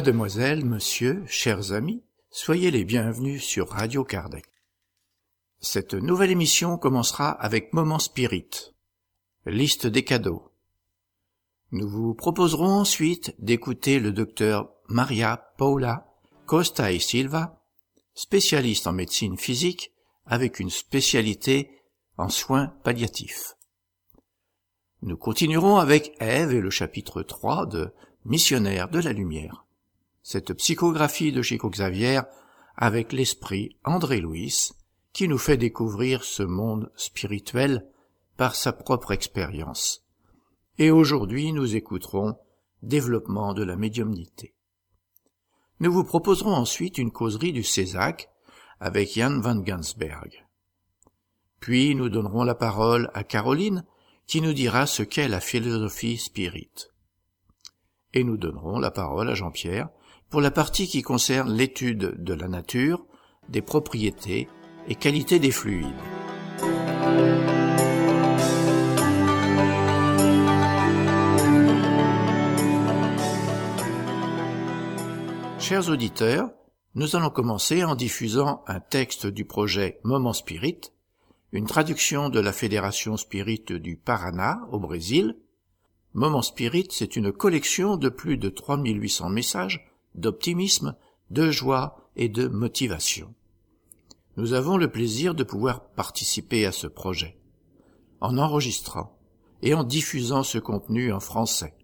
Mademoiselle, monsieur, chers amis, soyez les bienvenus sur Radio Kardec. Cette nouvelle émission commencera avec Moment Spirit, liste des cadeaux. Nous vous proposerons ensuite d'écouter le docteur Maria Paula Costa y Silva, spécialiste en médecine physique avec une spécialité en soins palliatifs. Nous continuerons avec Ève et le chapitre 3 de Missionnaire de la lumière. Cette psychographie de Chico Xavier avec l'esprit André Louis qui nous fait découvrir ce monde spirituel par sa propre expérience. Et aujourd'hui, nous écouterons Développement de la médiumnité. Nous vous proposerons ensuite une causerie du Césac avec Jan van Gansberg. Puis nous donnerons la parole à Caroline qui nous dira ce qu'est la philosophie spirit. Et nous donnerons la parole à Jean-Pierre pour la partie qui concerne l'étude de la nature, des propriétés et qualité des fluides. Chers auditeurs, nous allons commencer en diffusant un texte du projet Moment Spirit, une traduction de la Fédération Spirit du Paraná au Brésil. Moment Spirit, c'est une collection de plus de 3800 messages d'optimisme, de joie et de motivation nous avons le plaisir de pouvoir participer à ce projet, en enregistrant et en diffusant ce contenu en français.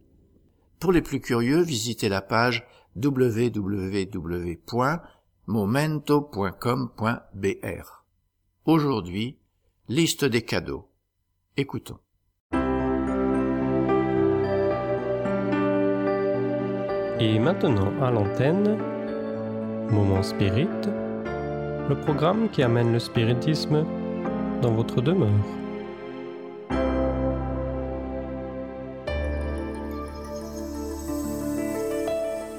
Pour les plus curieux, visitez la page www.momento.com.br. Aujourd'hui, liste des cadeaux. Écoutons. Et maintenant à l'antenne, Moment Spirit, le programme qui amène le spiritisme dans votre demeure.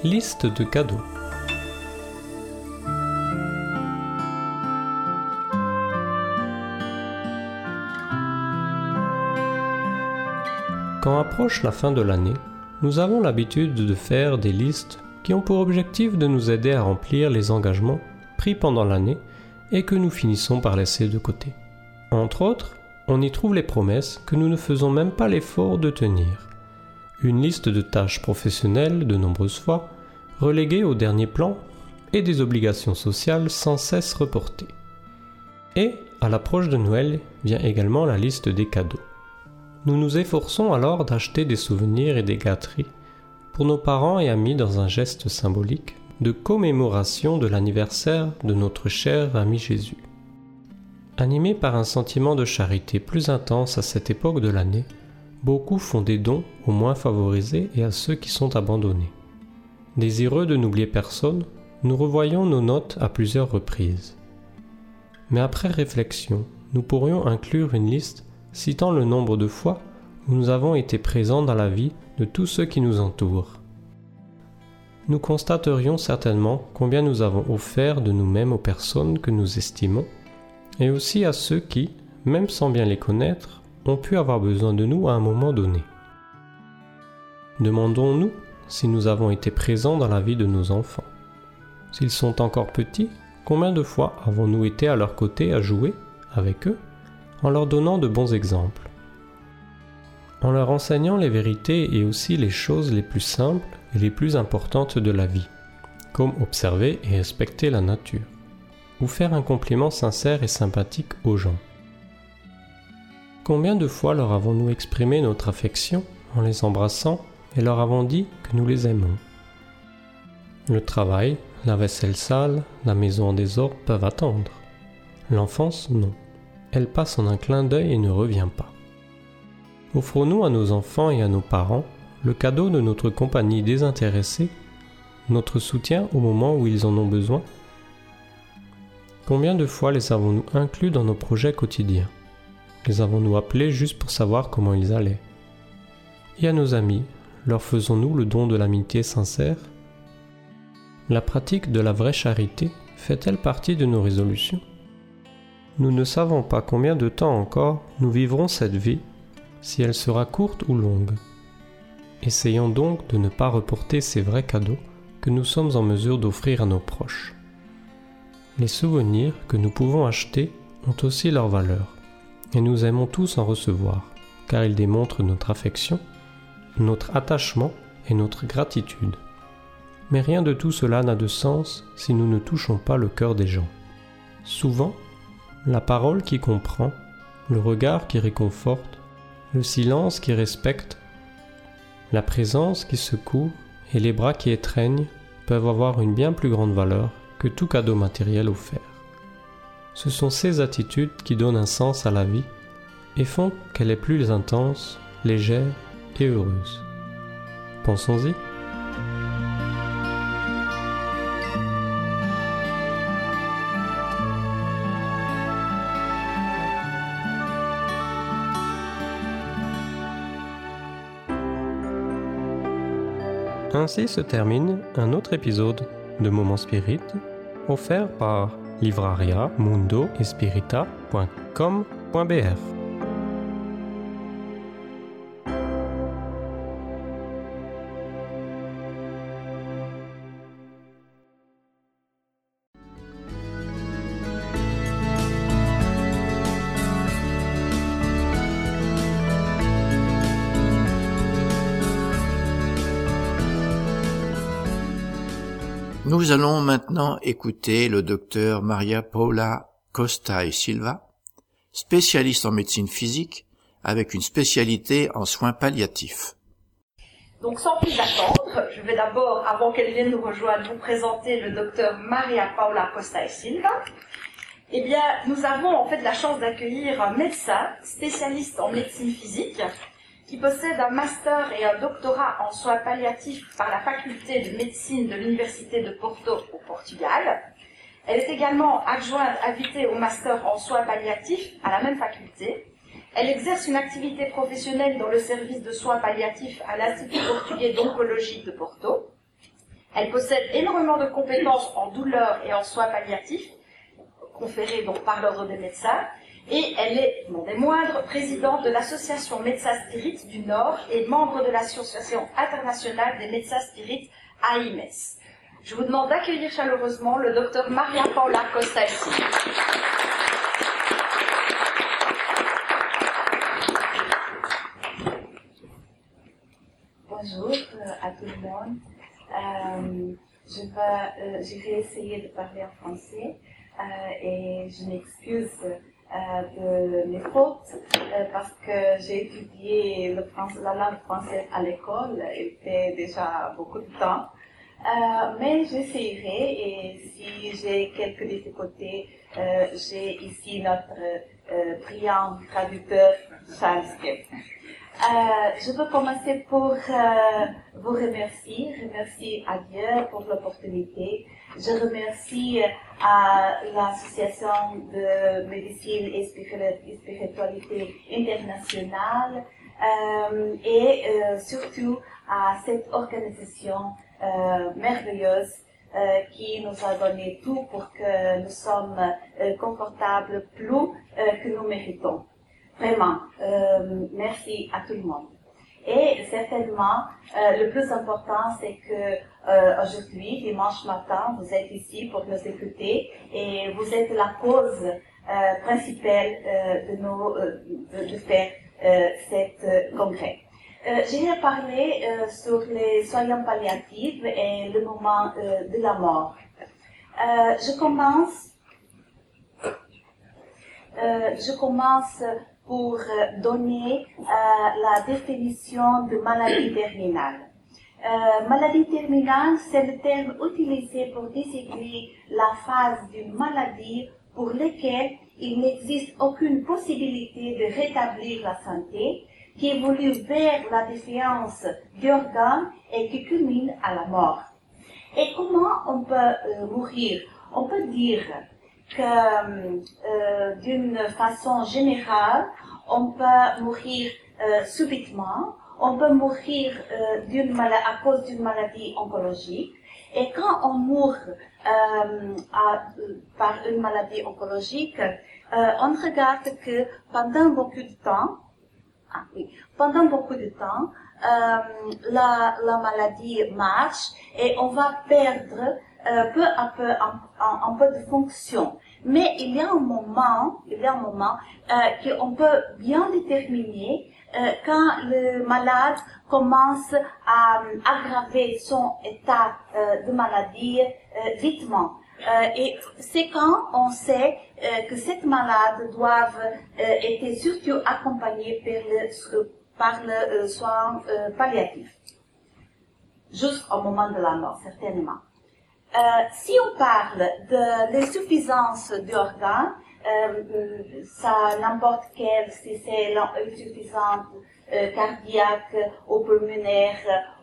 Liste de cadeaux. Quand approche la fin de l'année, nous avons l'habitude de faire des listes qui ont pour objectif de nous aider à remplir les engagements pris pendant l'année et que nous finissons par laisser de côté. Entre autres, on y trouve les promesses que nous ne faisons même pas l'effort de tenir. Une liste de tâches professionnelles de nombreuses fois, reléguées au dernier plan, et des obligations sociales sans cesse reportées. Et, à l'approche de Noël, vient également la liste des cadeaux. Nous nous efforçons alors d'acheter des souvenirs et des gâteries pour nos parents et amis dans un geste symbolique de commémoration de l'anniversaire de notre cher ami Jésus. Animés par un sentiment de charité plus intense à cette époque de l'année, beaucoup font des dons aux moins favorisés et à ceux qui sont abandonnés. Désireux de n'oublier personne, nous revoyons nos notes à plusieurs reprises. Mais après réflexion, nous pourrions inclure une liste citant le nombre de fois où nous avons été présents dans la vie de tous ceux qui nous entourent nous constaterions certainement combien nous avons offert de nous-mêmes aux personnes que nous estimons, et aussi à ceux qui, même sans bien les connaître, ont pu avoir besoin de nous à un moment donné. Demandons-nous si nous avons été présents dans la vie de nos enfants. S'ils sont encore petits, combien de fois avons-nous été à leur côté à jouer avec eux, en leur donnant de bons exemples En leur enseignant les vérités et aussi les choses les plus simples et les plus importantes de la vie, comme observer et respecter la nature, ou faire un compliment sincère et sympathique aux gens. Combien de fois leur avons-nous exprimé notre affection en les embrassant et leur avons dit que nous les aimons? Le travail, la vaisselle sale, la maison en désordre peuvent attendre. L'enfance, non. Elle passe en un clin d'œil et ne revient pas. Offrons-nous à nos enfants et à nos parents le cadeau de notre compagnie désintéressée, notre soutien au moment où ils en ont besoin. Combien de fois les avons-nous inclus dans nos projets quotidiens? Les avons-nous appelés juste pour savoir comment ils allaient? Et à nos amis, leur faisons-nous le don de l'amitié sincère? La pratique de la vraie charité fait-elle partie de nos résolutions? Nous ne savons pas combien de temps encore nous vivrons cette vie, si elle sera courte ou longue. Essayons donc de ne pas reporter ces vrais cadeaux que nous sommes en mesure d'offrir à nos proches. Les souvenirs que nous pouvons acheter ont aussi leur valeur, et nous aimons tous en recevoir, car ils démontrent notre affection, notre attachement et notre gratitude. Mais rien de tout cela n'a de sens si nous ne touchons pas le cœur des gens. Souvent, la parole qui comprend, le regard qui réconforte, le silence qui respecte, la présence qui secoue et les bras qui étreignent peuvent avoir une bien plus grande valeur que tout cadeau matériel offert. Ce sont ces attitudes qui donnent un sens à la vie et font qu'elle est plus intense, légère et heureuse. Pensons-y. Ainsi se termine un autre épisode de Moment Spirit offert par livraria mundo Nous allons maintenant écouter le docteur Maria Paula Costa et Silva, spécialiste en médecine physique avec une spécialité en soins palliatifs. Donc sans plus attendre, je vais d'abord, avant qu'elle vienne nous rejoindre, vous présenter le docteur Maria Paula Costa et Silva. Eh bien, nous avons en fait la chance d'accueillir un médecin spécialiste en médecine physique qui possède un master et un doctorat en soins palliatifs par la faculté de médecine de l'Université de Porto au Portugal. Elle est également adjointe invitée au master en soins palliatifs à la même faculté. Elle exerce une activité professionnelle dans le service de soins palliatifs à l'Institut portugais d'oncologie de Porto. Elle possède énormément de compétences en douleur et en soins palliatifs, conférées par l'ordre des médecins, et elle est, non des moindres, présidente de l'association Médecins Spirit du Nord et membre de l'association internationale des médecins spirites AIMES. Je vous demande d'accueillir chaleureusement le docteur Maria Paula Costa. Bonjour euh, à tout le monde. Euh, je, vais, euh, je vais essayer de parler en français et je m'excuse de mes fautes euh, parce que j'ai étudié le français, la langue française à l'école, il fait déjà beaucoup de temps. Euh, mais j'essaierai et si j'ai quelques difficultés, j'ai ici notre brillant traducteur Charles euh, je veux commencer pour euh, vous remercier, remercier à Dieu pour l'opportunité. Je remercie euh, à l'Association de médecine et spiritualité internationale euh, et euh, surtout à cette organisation merveilleuse qui nous a donné tout pour que nous sommes confortables plus que nous méritons. Vraiment, euh, merci à tout le monde. Et certainement, euh, le plus important, c'est que euh, aujourd'hui, dimanche matin, vous êtes ici pour nous écouter et vous êtes la cause euh, principale de, nos, de, faire cette congrès. Je vais parler sur les soins palliatifs et le moment de la mort. je commence. je commence pour euh, donner euh, la définition de maladie terminale. Euh, maladie terminale, c'est le terme utilisé pour désigner la phase d'une maladie pour laquelle il n'existe aucune possibilité de rétablir la santé, qui évolue vers la défiance d'organes et qui culmine à la mort. Et comment on peut mourir? On peut dire que euh, d'une façon générale, on peut mourir euh, subitement, on peut mourir euh, d'une à cause d'une maladie oncologique. Et quand on meurt euh, à, par une maladie oncologique, euh, on regarde que pendant beaucoup de temps, ah, oui, pendant beaucoup de temps, la, la maladie marche et on va perdre peu à peu un, peu de fonction. Mais il y a un moment, il y a un moment qu'on peut bien déterminer quand le malade commence à aggraver son état de maladie vitement. Euh, et c'est quand on sait euh, que cette malade doit euh, être surtout accompagnée par le, par le soin palliatif. Juste au moment de la mort, certainement. Si on parle de l'insuffisance d'organes, ça n'importe quel, si c'est l'insuffisance euh, cardiaque, au pulmonaire,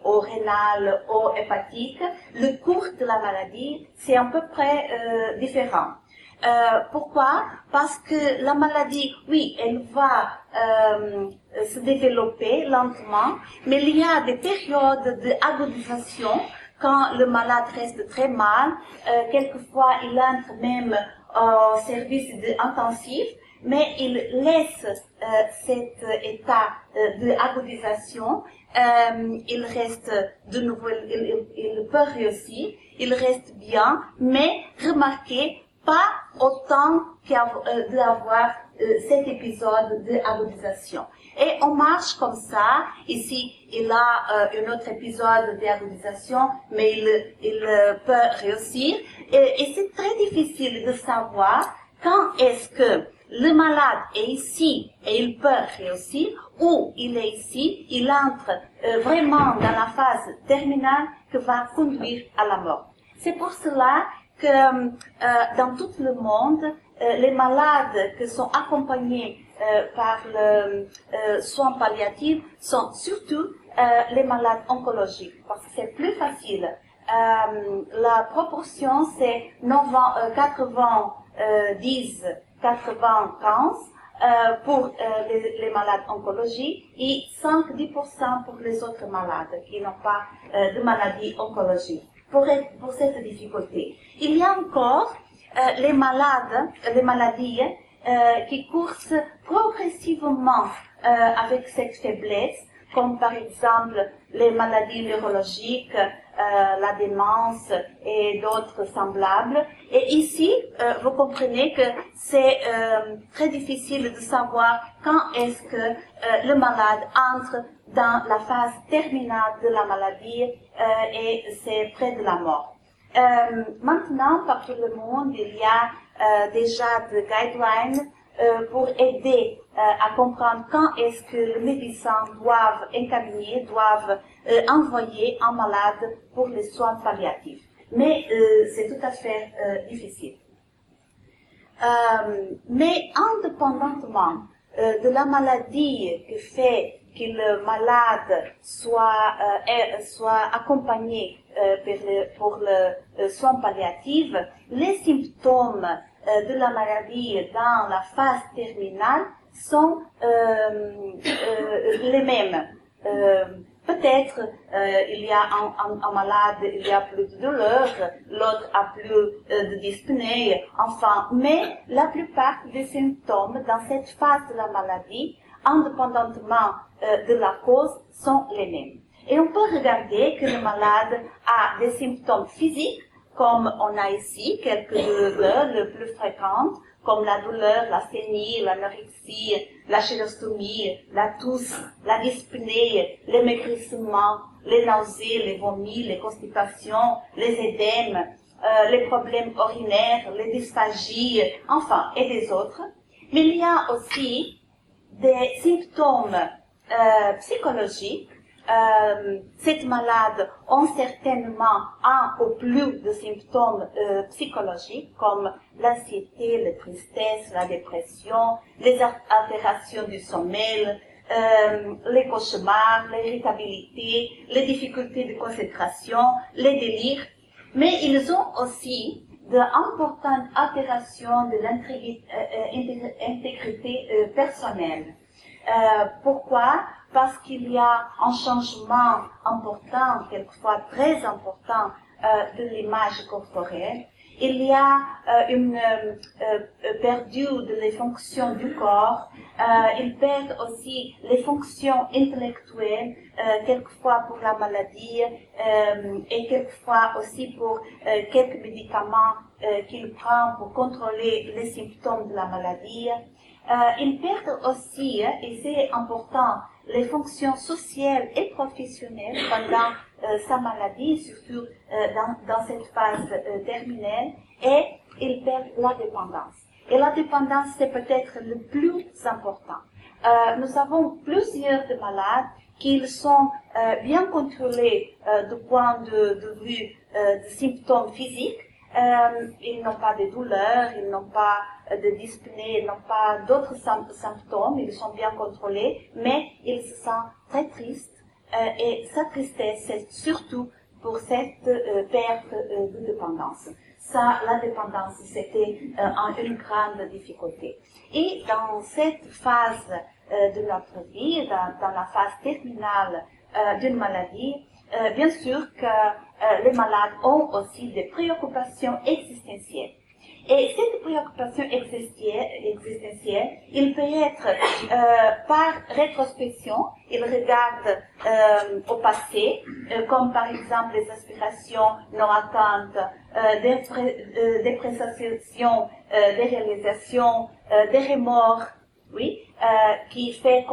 au rénal, au hépatique, le cours de la maladie, c'est à peu près euh, différent. Euh, pourquoi? Parce que la maladie, oui, elle va euh, se développer lentement, mais il y a des périodes d'agonisation quand le malade reste très mal. Euh, quelquefois, il entre même au service intensif mais il laisse euh, cet état euh, de agonisation, euh, il reste de nouveau, il, il, peut réussir, il reste bien, mais remarquez, pas autant d'avoir cet épisode de agonisation. Et on marche comme ça. Ici, il a un autre épisode d'agonisation, mais il, il peut réussir. Et, et c'est très difficile de savoir quand est-ce que le malade est ici et il peut réussir, ou il est ici, il entre euh, vraiment dans la phase terminale que va conduire à la mort. C'est pour cela que euh, dans tout le monde, euh, les malades qui sont accompagnés par le soin palliatif sont surtout les malades oncologiques, parce que c'est plus facile. la proportion, c'est 90 95 euh, pour euh, les, malades oncologiques et 5-10% pour les autres malades qui n'ont pas euh, de maladie oncologique. Pour, pour cette difficulté. Il y a encore euh, les malades, les maladies euh, qui coursent progressivement avec cette faiblesse, comme par exemple les maladies neurologiques, euh, la démence et d'autres semblables. Et ici, euh, vous comprenez que c'est euh, très difficile de savoir quand est-ce que le malade entre dans la phase terminale de la maladie et c'est près de la mort. maintenant, partout le monde, il y a déjà des guidelines pour aider à comprendre quand est-ce que les médecins doivent incaminer, doivent euh, envoyer un malade pour les soins palliatifs. Mais euh, c'est tout à fait euh, difficile. mais indépendamment de la maladie qui fait que le malade soit, soit accompagné pour le, pour le soin palliatif, les symptômes de la maladie dans la phase terminale sont les mêmes. Peut-être euh, il y a un, malade, il y a plus de douleur, l'autre a plus euh, de dyspnée, enfin, mais la plupart des symptômes dans cette phase de la maladie, indépendamment euh, de la cause, sont les mêmes. Et on peut regarder que le malade a des symptômes physiques, comme on a ici quelques douleurs les plus fréquentes, comme la douleur, la saignée, l'anorexie, la chérostomie, la tousse, la dyspnée, les maigrissements, les nausées, les vomis, les constipations, les édèmes, euh, les problèmes urinaires, les dysphagies, enfin, et des autres. Mais il y a aussi des symptômes euh, psychologiques euh, cette malade ont certainement un ou plus de symptômes euh, psychologiques comme l'anxiété, la tristesse, la dépression, les altérations du sommeil, euh, les cauchemars, l'irritabilité, les difficultés de concentration, les délires, mais ils ont aussi d'importantes altérations de l'intégrité personnelle. Pourquoi? Parce qu'il y a un changement important, quelquefois très important, euh, de l'image corporelle. il y a euh, une euh, euh, perdu de les fonctions du corps, il perd aussi les fonctions intellectuelles, quelquefois pour la maladie et quelquefois aussi pour quelques médicaments qu'il prend pour contrôler les symptômes de la maladie. Il perd aussi, et c'est important, les fonctions sociales et professionnelles pendant euh, sa maladie, surtout euh, dans, dans, cette phase euh, terminale, et il perd la dépendance. Et la dépendance, c'est peut-être le plus important. nous avons plusieurs de malades qui sont bien contrôlés du point de, de vue de symptômes physiques, euh, ils n'ont pas de douleur, ils n'ont pas de dyspnée, ils n'ont pas d'autres symptômes, ils sont bien contrôlés, mais ils se sentent très tristes euh, et sa tristesse, c'est surtout pour cette euh, perte euh, de dépendance. Ça, la dépendance, c'était une grande difficulté. Et dans cette phase de notre vie, dans la phase terminale d'une maladie, bien sûr que les malades ont aussi des préoccupations existentielles. Et cette préoccupation existentielle, il peut être euh, par rétrospection, il regarde euh, au passé, euh, comme par exemple les aspirations non atteintes, euh, des, des prestations, des réalisations, des remords, oui, qui fait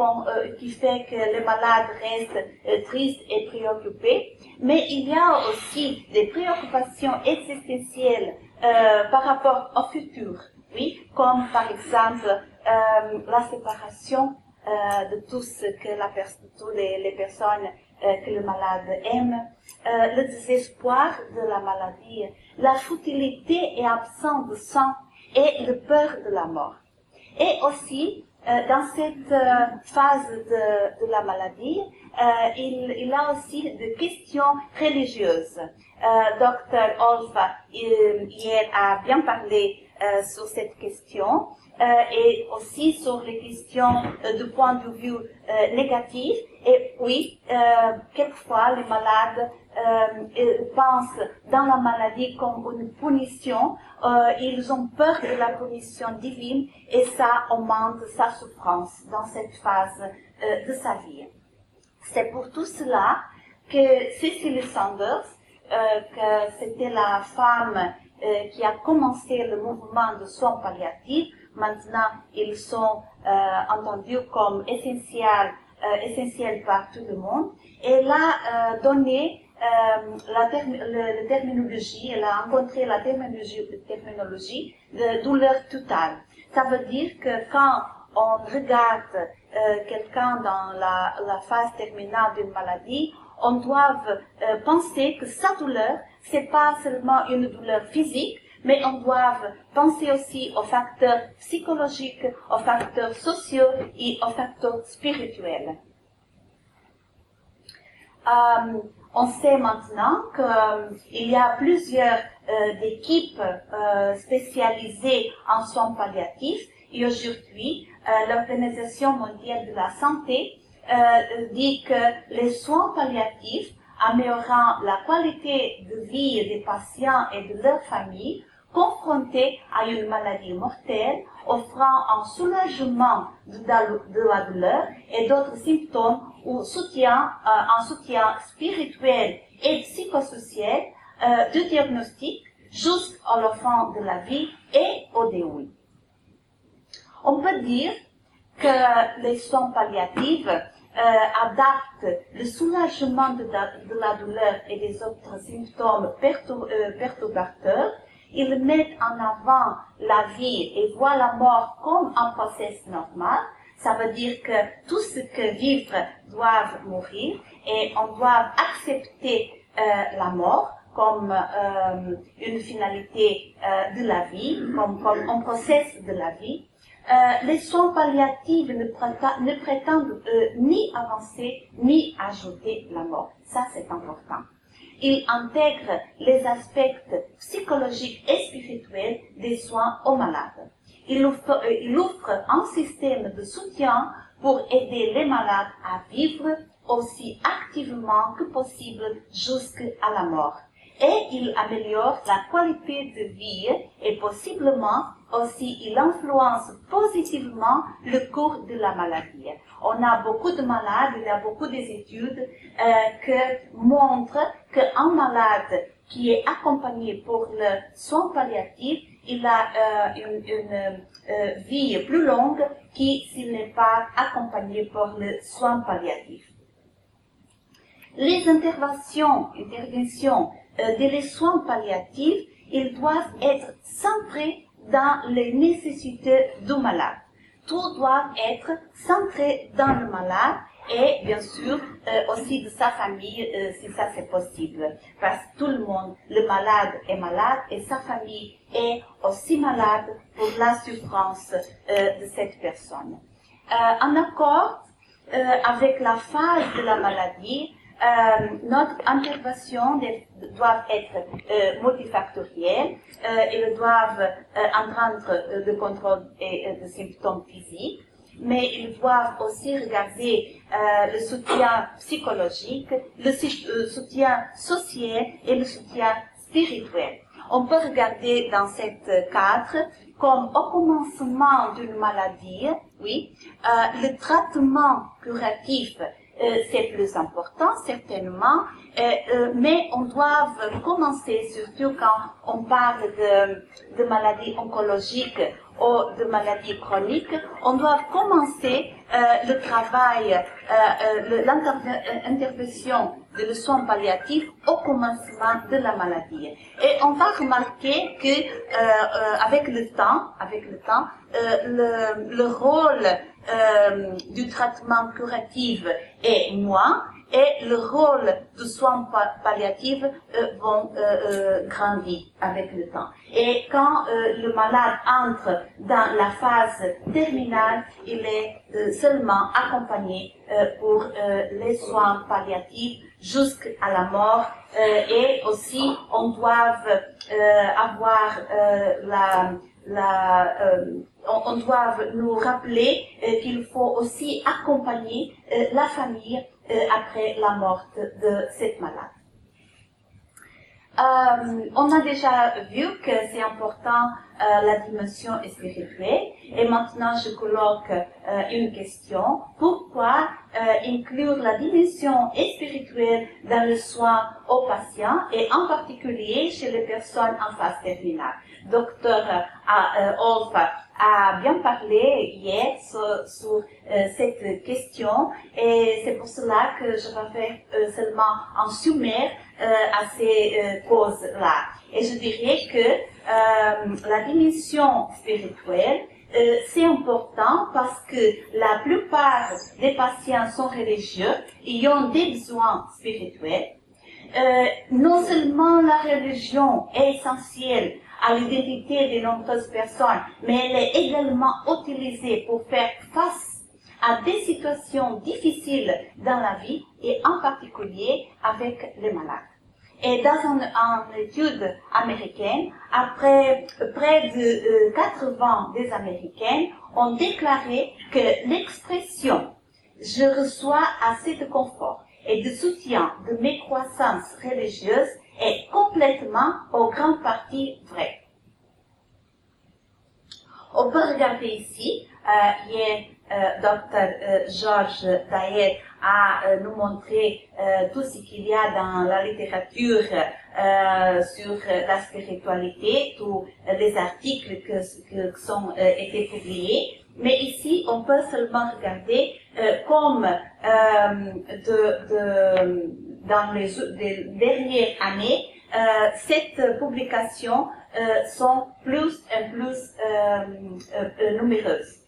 qui fait que le malade reste triste et préoccupé. Mais il y a aussi des préoccupations existentielles euh, par rapport au futur, oui, comme par exemple euh, la séparation euh, de tout que la toutes les, les personnes euh, que le malade aime, euh, le désespoir de la maladie, la futilité et absence de sang et le peur de la mort. Et aussi, euh, dans cette phase de, de, la maladie, il, il a aussi des questions religieuses. Euh, Docteur Olfa hier a bien parlé euh, sur cette question euh, et aussi sur les questions du point de vue négatif. Et oui, quelquefois les malades pensent dans la maladie comme une punition. Ils ont peur de la punition divine et ça augmente sa souffrance dans cette phase de sa vie. C'est pour tout cela que Cecily Sanders euh, que c'était la femme euh, qui a commencé le mouvement de soins palliatifs. Maintenant, ils sont euh, entendus comme essentiels, essentiels par tout le monde. Elle a donné la, terminologie, elle a rencontré la terminologie, de douleur totale. Ça veut dire que quand on regarde quelqu'un dans la, phase terminale d'une maladie, on doit euh, penser que sa douleur, c'est pas seulement une douleur physique, mais on doit penser aussi aux facteurs psychologiques, aux facteurs sociaux et aux facteurs spirituels. Euh, on sait maintenant qu'il euh, y a plusieurs équipes spécialisées en soins palliatifs. Et aujourd'hui, l'Organisation mondiale de la santé euh, dit que les soins palliatifs améliorant la qualité de vie des patients et de leurs familles confrontés à une maladie mortelle, offrant un soulagement de la douleur et d'autres symptômes ou soutien, euh, un soutien spirituel et psychosocial euh, du diagnostic jusqu'à la de la vie et au début. On peut dire que les soins palliatifs euh, adaptent le soulagement de la, douleur et des autres symptômes perturbateurs. Ils mettent en avant la vie et voient la mort comme un processus normal. Ça veut dire que tout ce que vivre doit mourir et on doit accepter euh, la mort comme euh, une finalité euh, de la vie, comme, un processus de la vie. Les soins palliatifs ne, prétendent, euh, ni avancer ni ajouter la mort. Ça, c'est important. Ils intègrent les aspects psychologiques et spirituels des soins aux malades. Ils offrent, euh, il offre un système de soutien pour aider les malades à vivre aussi activement que possible jusqu'à la mort. et il améliore la qualité de vie et possiblement aussi il influence positivement le cours de la maladie. On a beaucoup de malades, il y a beaucoup d'études euh, qui montrent qu'un malade qui est accompagné pour le soin palliatif, il a euh, une, euh, vie plus longue que s'il n'est pas accompagné pour le soin palliatif. Les interventions, interventions euh, des soins palliatifs, ils doivent être centrés dans les nécessités du malade. Tout doit être centré dans le malade et bien sûr euh, aussi de sa famille euh, si ça c'est possible. Parce que tout le monde, le malade est malade et sa famille est aussi malade pour la souffrance euh, de cette personne. en accord avec la phase de la maladie, notre intervention doit être multifactorielle. elles doivent entendre le contrôle et, de symptômes physiques mais ils doivent aussi regarder euh, le soutien psychologique, le euh, soutien social et le soutien spirituel. On peut regarder dans cette cadre comme au commencement d'une maladie, oui, euh, le traitement curatif c'est plus important, certainement, mais on doit commencer, surtout quand on parle de, de maladies oncologiques ou de maladies chroniques, on doit commencer le travail, l'intervention de le soin palliatif au commencement de la maladie. Et on va remarquer que avec le temps, avec le temps, le, le rôle euh, du traitement curatif est moins et le rôle du soin palliatif euh, vont euh, euh, grandir avec le temps. Et quand euh, le malade entre dans la phase terminale, il est seulement accompagné pour les soins palliatifs jusqu'à la mort et aussi on doit avoir la la, euh, on, doit nous rappeler euh, qu'il faut aussi accompagner euh, la famille après la mort de cette malade. on a déjà vu que c'est important la dimension spirituelle et maintenant je colloque une question. Pourquoi inclure la dimension spirituelle dans le soin aux patients et en particulier chez les personnes en phase terminale? Docteur euh, Olf a bien parlé hier sur, euh, cette question et c'est pour cela que je vais faire euh, seulement un sommaire à ces causes-là. Et je dirais que la dimension spirituelle c'est important parce que la plupart des patients sont religieux et ont des besoins spirituels. non seulement la religion est essentielle à l'identité de nombreuses personnes, mais elle est également utilisée pour faire face à des situations difficiles dans la vie et en particulier avec les malades. Et dans une, étude américaine, après près de 80 euh, des Américaines ont déclaré que l'expression je reçois assez de confort et de soutien de mes croissances religieuses est complètement en grande partie vrai. On peut regarder ici, euh, hier, euh, Dr. Euh, Georges a euh, nous montré euh, tout ce qu'il y a dans la littérature euh, sur la spiritualité, tous les articles que, qui sont été publiés. Mais ici, on peut seulement regarder comme de, de, dans les, dernières années, euh, cette publication euh, sont plus et plus euh, nombreuses.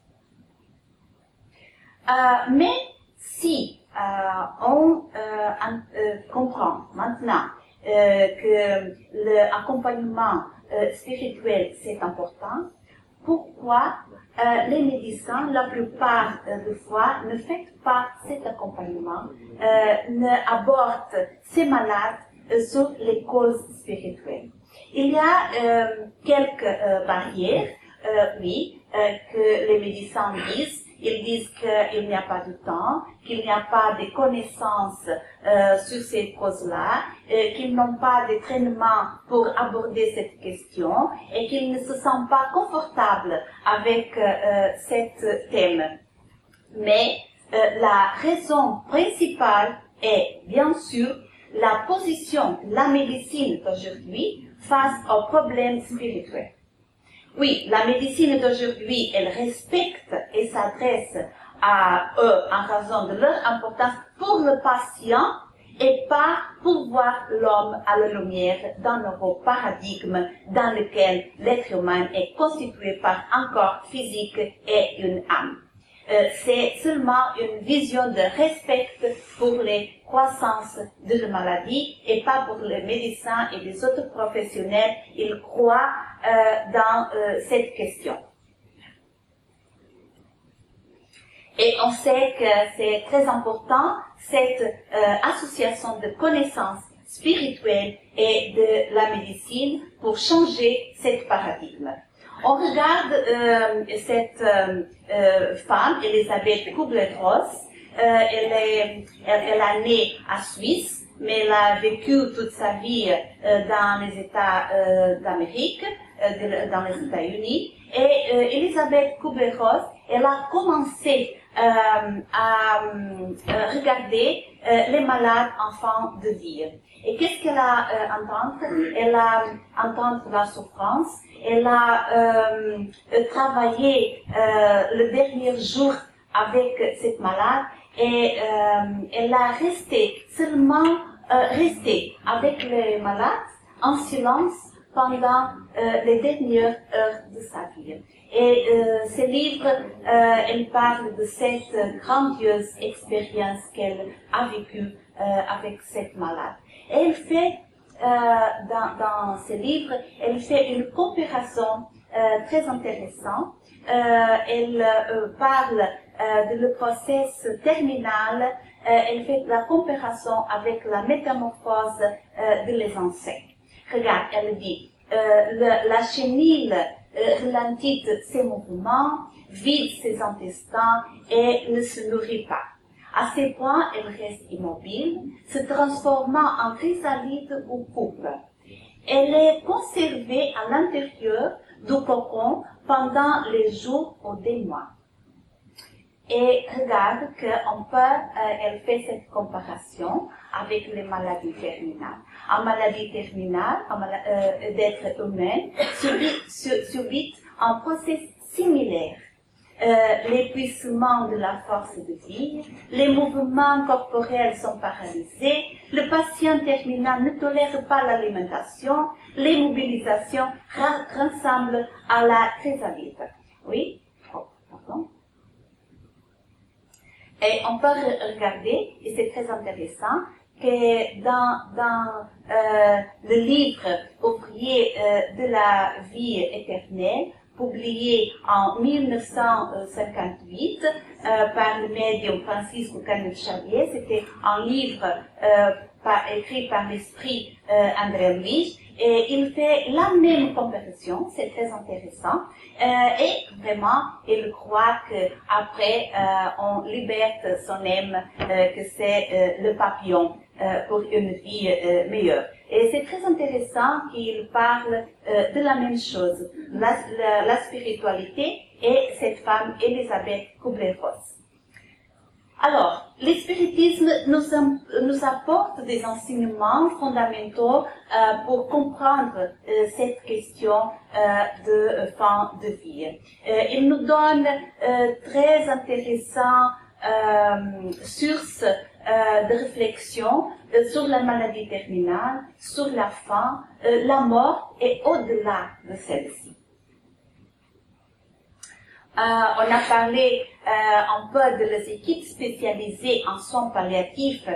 mais si on comprend maintenant que l'accompagnement spirituel c'est important, pourquoi euh, les médecins, la plupart des fois, ne font pas cet accompagnement, euh, ne abordent ces malades euh, sur les causes spirituelles. Il y a euh, quelques euh, barrières, oui, que les médecins disent. Ils disent qu'il n'y a pas de temps, qu'il n'y a pas de connaissances euh, sur ces causes-là, euh, qu'ils n'ont pas de trainement pour aborder cette question et qu'ils ne se sentent pas confortables avec euh, cet thème. Mais la raison principale est bien sûr la position de la médecine d'aujourd'hui face aux problèmes spirituels. Oui, la médecine d'aujourd'hui, elle respecte et s'adresse à eux en raison de leur importance pour le patient et pas pour voir l'homme à la lumière d'un nouveau paradigme dans lequel l'être humain est constitué par un corps physique et une âme. Euh, c'est seulement une vision de respect pour les croissances de la maladie et pas pour les médecins et les autres professionnels. Ils croient euh, dans euh, cette question. Et on sait que c'est très important, cette association de connaissances spirituelles et de la médecine pour changer cette paradigme. On regarde euh, cette euh, euh, femme, Elisabeth Kubler-Ross. elle, est, elle, a né à Suisse, mais elle a vécu toute sa vie dans les États d'Amérique, dans les États-Unis. Et Elisabeth Kubler-Ross, elle a commencé à regarder les malades enfants de vie. Et qu'est-ce qu'elle a euh, entendre Elle a entendu la souffrance. Elle a euh, travaillé euh, le dernier jour avec cette malade et euh, elle a resté seulement euh, resté avec les malades en silence pendant euh, les dernières heures de sa vie. Et euh, ce livre, euh, elle parle de cette grandiose expérience qu'elle a vécue avec cette malade elle fait, euh, dans, dans ce livre, elle fait une comparaison euh, très intéressante. Euh, elle euh, parle euh, de le process terminal. elle fait la comparaison avec la métamorphose de les insectes. Regarde, elle dit, la chenille ralentit ses mouvements, vide ses intestins et ne se nourrit pas. À ces points, elle reste immobile, se transformant en chrysalide ou coupe. Elle est conservée à l'intérieur du cocon pendant les jours ou des mois. Et regarde qu'on peut, euh, elle fait cette comparaison avec les maladies terminales. En maladie terminale, euh, d'être humain subit, subit un processus similaire euh, l'épuisement de la force de vie, les mouvements corporels sont paralysés, le patient terminal ne tolère pas l'alimentation, les mobilisations ressemblent à la chrysalide. Oui? Oh, pardon. Et on peut regarder, et c'est très intéressant, que dans, dans euh, le livre ouvrier euh, de la vie éternelle, publié en 1958 euh, par le médium Francisco Canel Xavier. C'était un livre euh, écrit par l'esprit euh, André Luis. Et il fait la même comparaison, c'est très intéressant. Euh, et vraiment, il croit que après on libère son âme, que c'est le papillon pour une vie meilleure. Et c'est très intéressant qu'il parle euh, de la même chose, la, spiritualité et cette femme Elisabeth Kubler-Ross. Alors, le spiritisme nous, nous, apporte des enseignements fondamentaux euh, pour comprendre euh, cette question de fin de vie. il nous donne très intéressants sources euh, de réflexion euh, sur la maladie terminale, sur la faim, euh, la mort et au-delà de celle-ci. on a parlé un peu de les équipes spécialisées en soins palliatifs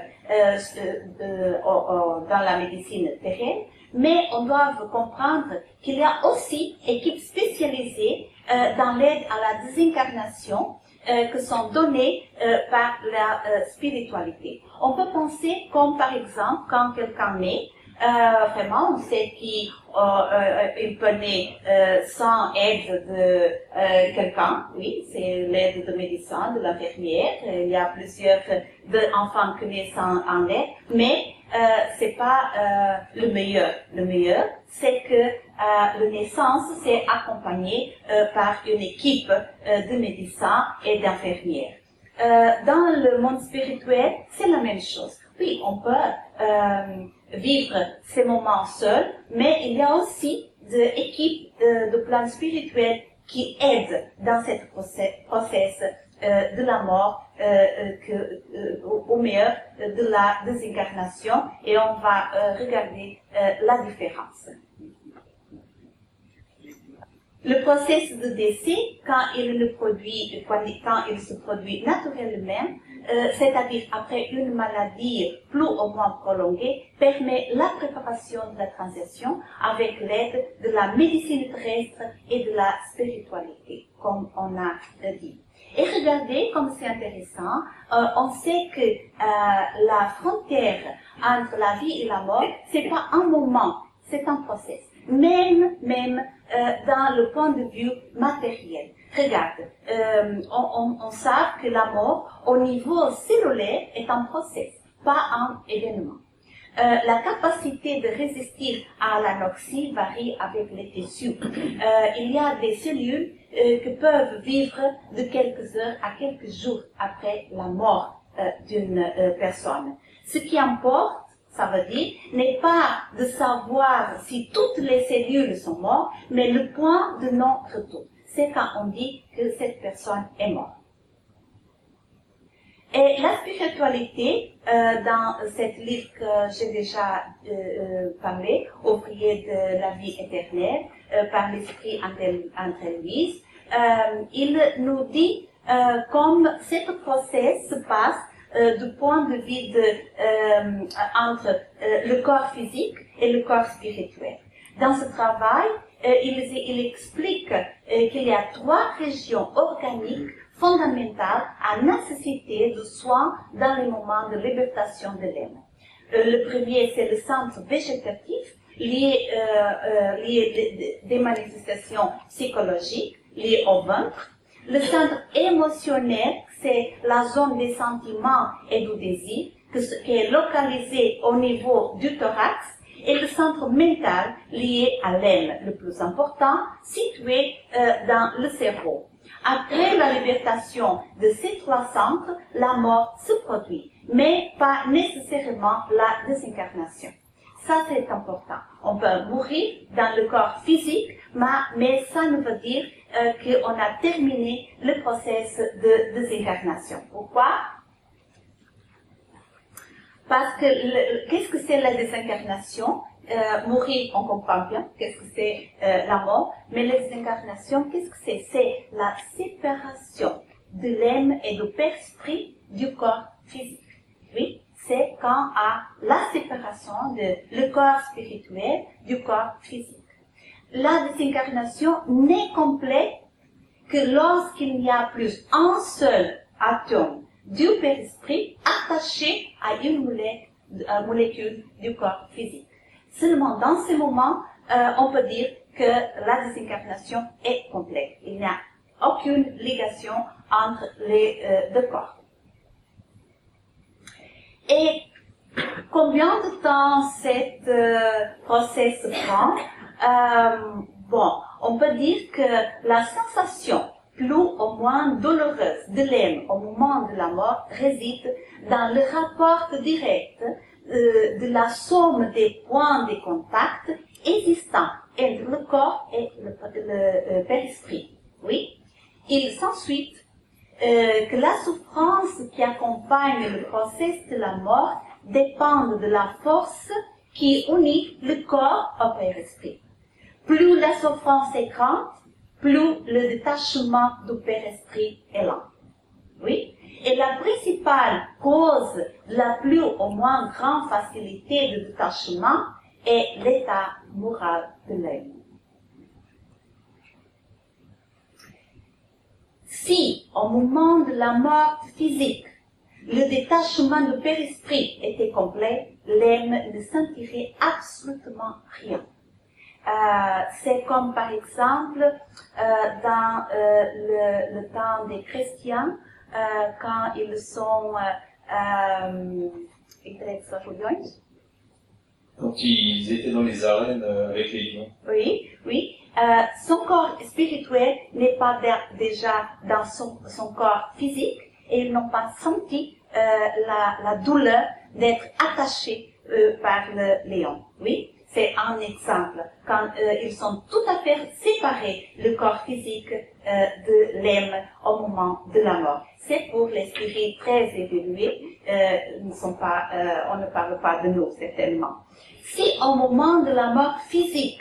dans la médecine terrestre, mais on doit comprendre qu'il y a aussi équipes spécialisées dans l'aide à la désincarnation euh, que sont données euh, par la euh, spiritualité. On peut penser comme par exemple quand quelqu'un naît, Euh, vraiment, on sait qu'il euh, peut naître sans aide de quelqu'un. Oui, c'est l'aide de médecin, de l'infirmière. Il y a plusieurs enfants qui naissent sans en aide, mais euh, c'est pas euh, le meilleur. Le meilleur, c'est que euh, la naissance c'est accompagné par une équipe de médecins et d'infirmières. dans le monde spirituel, c'est la même chose. Oui, on peut vivre ces moments seuls, mais il y a aussi des équipes de, de plan spirituel qui aident dans cette process, process euh, de la mort euh, euh, que, au meilleur de la désincarnation et on va regarder la différence. Le processus de décès, quand il, produit, quand il se produit naturellement, euh, c'est-à-dire après une maladie plus ou moins prolongée, permet la préparation de la transition avec l'aide de la médecine terrestre et de la spiritualité, comme on a dit. Et regardez comme c'est intéressant, euh, on sait que euh, la frontière entre la vie et la mort, c'est pas un moment, c'est un process. Même, même euh, dans le point de vue matériel. Regarde, on, on, on sait que la mort au niveau cellulaire est un process, pas un événement. Euh, la capacité de résister à l'anoxie varie avec les tissus. Euh, il y a des cellules euh, qui peuvent vivre de quelques heures à quelques jours après la mort euh, d'une personne. Ce qui importe, ça veut dire, n'est pas de savoir si toutes les cellules sont mortes, mais le point de non-retour. C'est quand on dit que cette personne est morte. Et la spiritualité, euh, dans cette livre que j'ai déjà euh, euh parlé, Ouvrier de la vie éternelle, euh, par l'esprit André Louise, euh, il nous dit euh, comme ce process se passe du point de vue de, entre le corps physique et le corps spirituel. Dans ce travail, il, il explique qu'il y a trois régions organiques fondamentale à nécessité de soins dans les moments de libération de l'âme. Euh, le premier, c'est le centre végétatif, lié, euh, euh, lié des manifestations psychologiques, liées au ventre. Le centre émotionnel, c'est la zone des sentiments et du désir, qui est localisé au niveau du thorax, et le centre mental lié à l'âme, le plus important, situé euh, dans le cerveau. Après la libération de ces trois centres, la mort se produit, mais pas nécessairement la désincarnation. Ça, c'est important. On peut mourir dans le corps physique, mais ça ne veut dire euh, qu'on a terminé le processus de désincarnation. Pourquoi? Parce que qu'est-ce que c'est la désincarnation? Euh, mourir, on comprend bien qu'est-ce que c'est euh, la mort, mais les incarnations, qu'est-ce que c'est? C'est la séparation de l'âme et du père-esprit du corps physique. Oui, c'est quand à la séparation de le corps spirituel du corps physique. La désincarnation n'est complète que lorsqu'il n'y a plus un seul atome du père-esprit attaché à une molécule du corps physique. Seulement dans ces moments, euh, on peut dire que la désincarnation est complète. Il n'y a aucune ligation entre les euh, deux corps. Et combien de temps cette euh, process prend Bon, on peut dire que la sensation plus ou moins douloureuse de l'âme au moment de la mort réside dans le rapport direct euh, de la somme des points de contact existants entre le corps et le, le, père-esprit. Oui. Il s'ensuit euh, que la souffrance qui accompagne le processus de la mort dépend de la force qui unit le corps au père-esprit. Plus la souffrance est grande, plus le détachement du père-esprit est lent. Oui. Et la principale cause la plus ou moins grande facilité de détachement est l'état moral de l'homme. Si, au moment de la mort physique, le détachement du père-esprit était complet, l'homme ne sentirait absolument rien. Euh, c'est comme par exemple euh, dans euh, le, temps des chrétiens, quand ils sont quand ils étaient dans les arènes avec les lions. Oui, oui. son corps spirituel n'est pas déjà dans son, son, corps physique et ils n'ont pas senti la, la, douleur d'être attachés par le lion. Oui c'est un exemple. Quand euh, ils sont tout à fait séparés, le corps physique euh, de l'âme au moment de la mort. C'est pour l'esprit très évolué. Euh, on ne parle pas de nous certainement. Si au moment de la mort physique,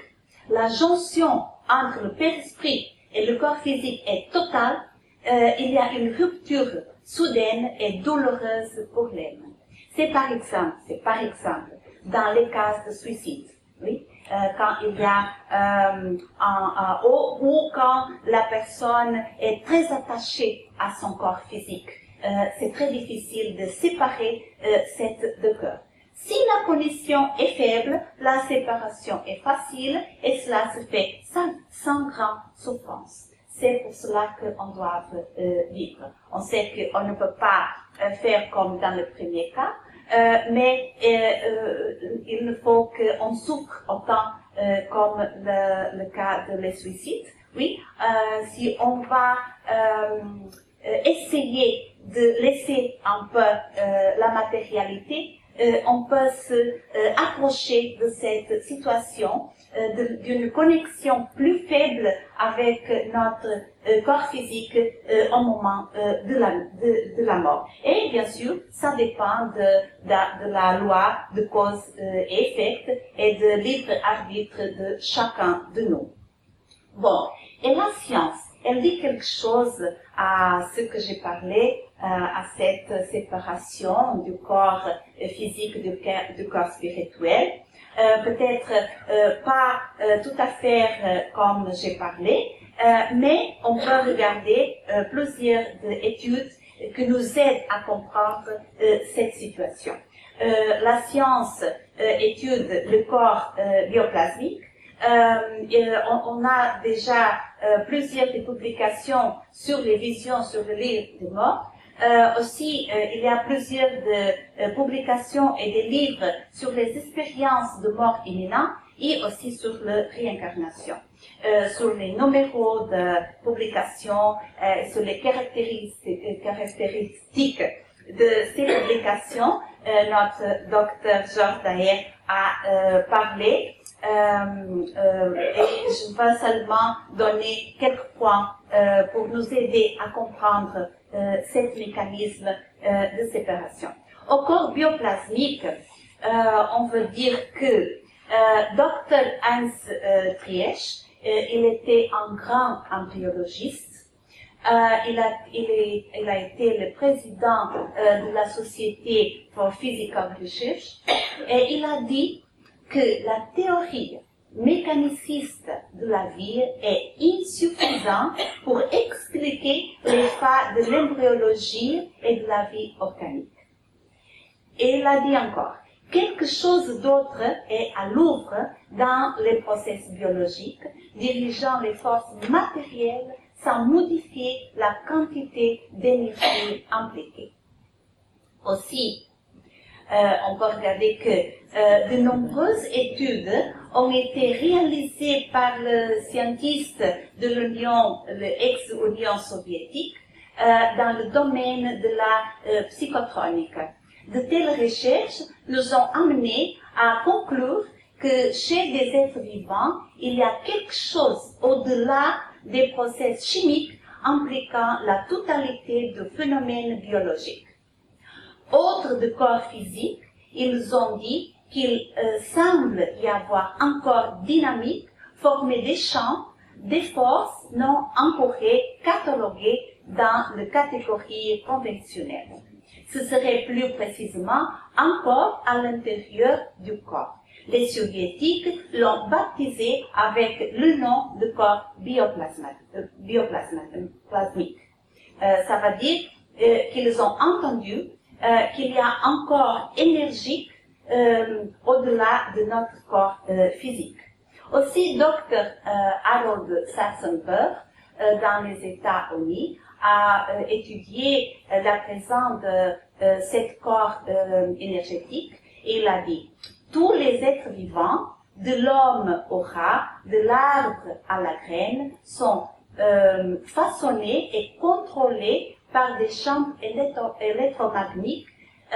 la jonction entre le père-esprit et le corps physique est totale, il y a une rupture soudaine et douloureuse pour l'âme. C'est par exemple, c'est par exemple dans les cas de suicide oui, euh, quand il y a euh, un, haut ou quand la personne est très attachée à son corps physique. Euh, c'est très difficile de séparer euh, ces deux cœurs. Si la condition est faible, la séparation est facile et cela se fait sans, sans grande souffrance. C'est pour cela qu'on doit euh, vivre. On sait qu'on ne peut pas euh, faire comme dans le premier cas, euh, mais euh, il ne faut qu'on souffre autant euh, comme le, le, cas de les suicides. Oui, si on va essayer de laisser un peu la matérialité, on peut se approcher de cette situation euh, d'une connexion plus faible avec notre euh, corps physique euh, au moment de, la, de, la mort. Et bien sûr, ça dépend de, de, la loi de cause et effet et de libre arbitre de chacun de nous. Bon, et la science, elle dit quelque chose à ce que j'ai parlé, à cette séparation du corps physique du, du corps spirituel. Euh, peut-être euh, pas euh, tout à fait comme j'ai parlé, mais on peut regarder plusieurs études qui nous aident à comprendre cette situation. la science étude le corps bioplasmique. On, on, a déjà plusieurs publications sur les visions sur le livre de mort euh, aussi, euh, il y a plusieurs de, euh, publications et des livres sur les expériences de mort imminente et aussi sur la réincarnation. Euh, sur les numéros de publication, sur les caractéristiques, caractéristiques de ces publications, notre docteur Georges Daher a parlé et je vais seulement donner quelques points pour nous aider à comprendre euh, mécanisme euh, de séparation. Au corps bioplasmique, euh, on veut dire que Dr. Hans Triech, il était un grand embryologiste. il, a, il, il, a été le président de la Société for Physical Research et il a dit que la théorie mécaniciste de la vie est insuffisant pour expliquer les faits de l'embryologie et de la vie organique. Et il a dit encore, quelque chose d'autre est à l'oeuvre dans les processus biologiques, dirigeant les forces matérielles sans modifier la quantité d'énergie impliquée. Aussi, euh, on peut regarder que euh, de nombreuses études ont été réalisées par le scientiste de l'Union, l'ex-Union soviétique, euh, dans le domaine de la psychotronique. De telles recherches nous ont amené à conclure que chez des êtres vivants, il y a quelque chose au-delà des process chimiques impliquant la totalité de phénomènes biologiques autres de corps physique, ils ont dit qu'il euh, semble y avoir encore dynamique, former des champs, des forces non encore cataloguées dans les catégories conventionnelles. Ce serait plus précisément encore à l'intérieur du corps. Les soviétiques l'ont baptisé avec le nom de corps bioplasmique. Euh, ça veut dire euh, qu'ils ont entendu euh, qu'il y a encore énergie euh, au-delà de notre corps euh, physique. Aussi, Dr. Harold Sassenberg, dans les États-Unis, a étudié la présence de cet corps énergétique et il a dit, tous les êtres vivants, de l'homme au rat, de l'arbre à la graine, sont façonnés et contrôlés par des champs électromagnétiques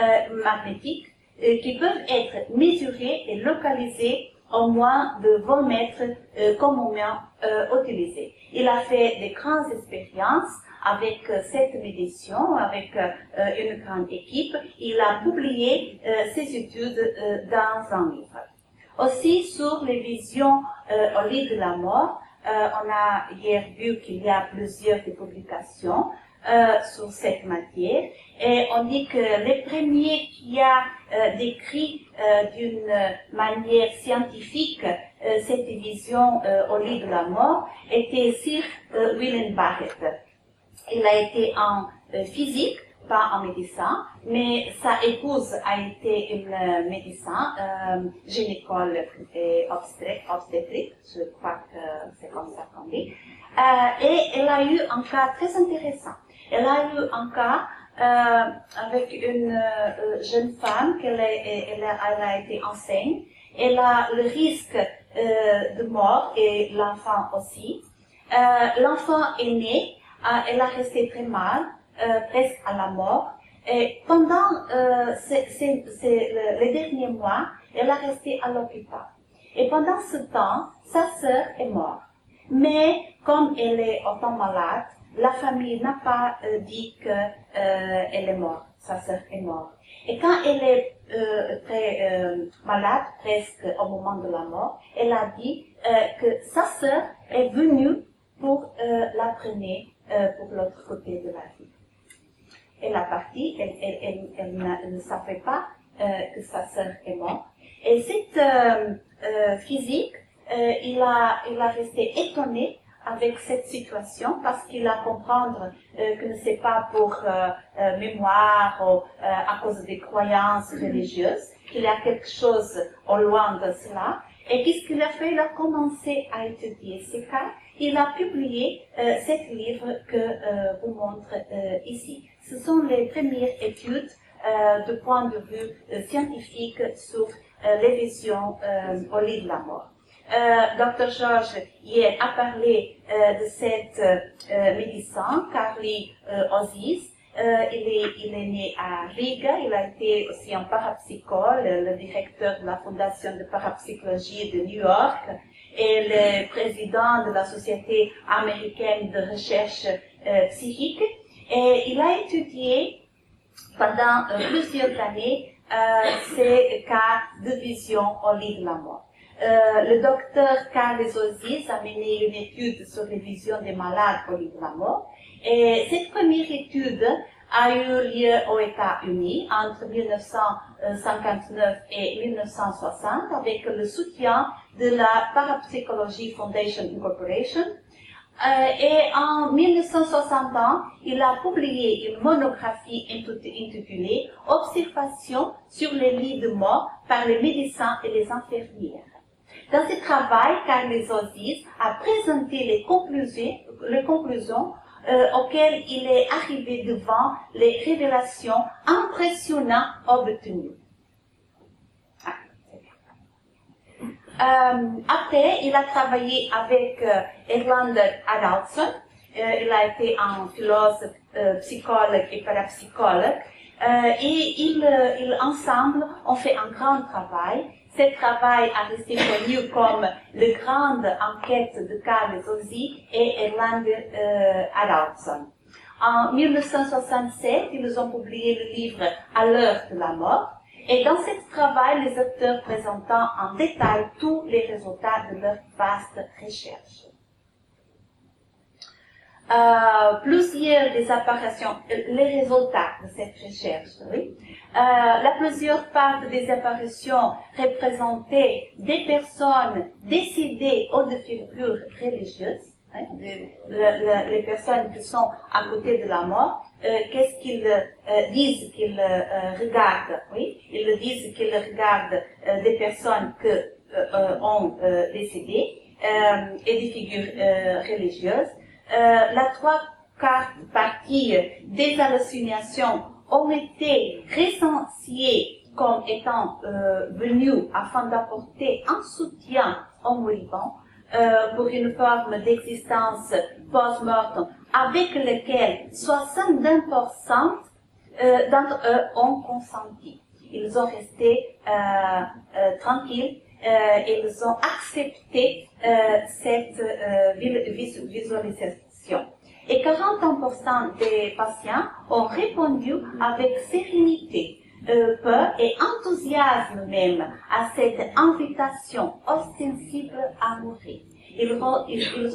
euh, magnétiques euh, qui peuvent être mesurés et localisés au moins de 20 mètres euh, communément euh, utilisés. Il a fait des grandes expériences avec euh, cette médiation, avec une grande équipe. Il a publié ses études dans un livre. Aussi sur les visions au lit de la mort, on a hier vu qu'il y a plusieurs publications euh, sur cette matière. Et on dit que les premiers qui a euh, décrit euh, d'une manière scientifique cette vision au lit de la mort était Sir William Barrett. Il a été en physique, pas en médecin, mais sa épouse a été une médecin, gynécologue et obstétrique, je crois que c'est comme ça qu'on dit. Et elle a eu un cas très intéressant. Elle a eu un cas euh, avec une euh, jeune femme qu'elle elle, a, été enceinte. Elle a le risque euh, de mort et l'enfant aussi. Euh, l'enfant est né, elle a resté très mal, presque à la mort. Et pendant les derniers mois, elle a resté à l'hôpital. Et pendant ce temps, sa sœur est morte. Mais comme elle est autant malade, la famille n'a pas euh, dit qu'elle euh, est morte, sa sœur est morte. Et quand elle est euh, très malade, presque au moment de la mort, elle a dit que sa sœur est venue pour la prendre pour l'autre côté de la vie. Elle a parti, elle, elle, elle, ne savait pas que sa sœur est morte. Et cette physique, il, a, il a resté étonné avec cette situation parce qu'il a comprendre euh, que ce n'est pas pour euh, euh, mémoire ou à cause des croyances religieuses, qu'il y a quelque chose au loin de cela. Et qu'est-ce qu'il a fait Il a commencé à étudier ces cas. Il a publié euh, ce livre que vous montre ici. Ce sont les premières études de point de vue scientifique sur les visions au lit de la mort. Euh, Dr. Georges hier a parlé euh, de cette euh, médecin, Carly Ozis. il, est, il est né à Riga, il a été aussi un parapsychologue, le directeur de la Fondation de parapsychologie de New York et le président de la Société américaine de recherche psychique. Et il a étudié pendant plusieurs années ces cas de vision au lit de la mort. Euh, le docteur Carles Ozis a mené une étude sur les visions des malades de la mort. Et cette première étude a eu lieu aux États-Unis entre 1959 et 1960 avec le soutien de la Parapsychology Foundation Incorporation. Euh, et en 1961, il a publié une monographie intitulée Observation sur les lits de mort par les médecins et les infirmières. Dans ce travail, Carles Ozis a présenté les conclusions, euh, auxquelles il est arrivé devant les révélations impressionnantes obtenues. Ah, euh, après, il a travaillé avec euh, Erlander. Euh, il a été un philosophe, psychologue et parapsychologue. et ils, ils ensemble ont fait un grand travail ce travail a resté connu comme la grande enquête de Carl Ozzy et Erlander euh, En 1967, ils ont publié le livre À l'heure de la mort. Et dans ce travail, les auteurs présentant en détail tous les résultats de leur vaste recherche. Euh, plusieurs des apparitions, les résultats de cette recherche, oui. Euh, la plusieurs parts des apparitions représentaient des personnes décédées aux de figures religieuses, hein, les personnes qui sont à côté de la mort, qu'est-ce qu'ils disent qu'ils regardent. Oui, ils disent qu'ils regardent des personnes que ont décédé et des figures religieuses. la trois quarts partie des hallucinations ont été recensées comme étant euh, venues afin d'apporter un soutien aux moribonds euh, pour une forme d'existence post-mortem avec lequel 61% euh, d'entre eux ont consenti. Ils ont resté tranquilles, euh, ils ont accepté cette visualisation. Et 41% des patients ont répondu avec sérénité, peur et enthousiasme même à cette invitation ostensible à mourir. Ils, ont,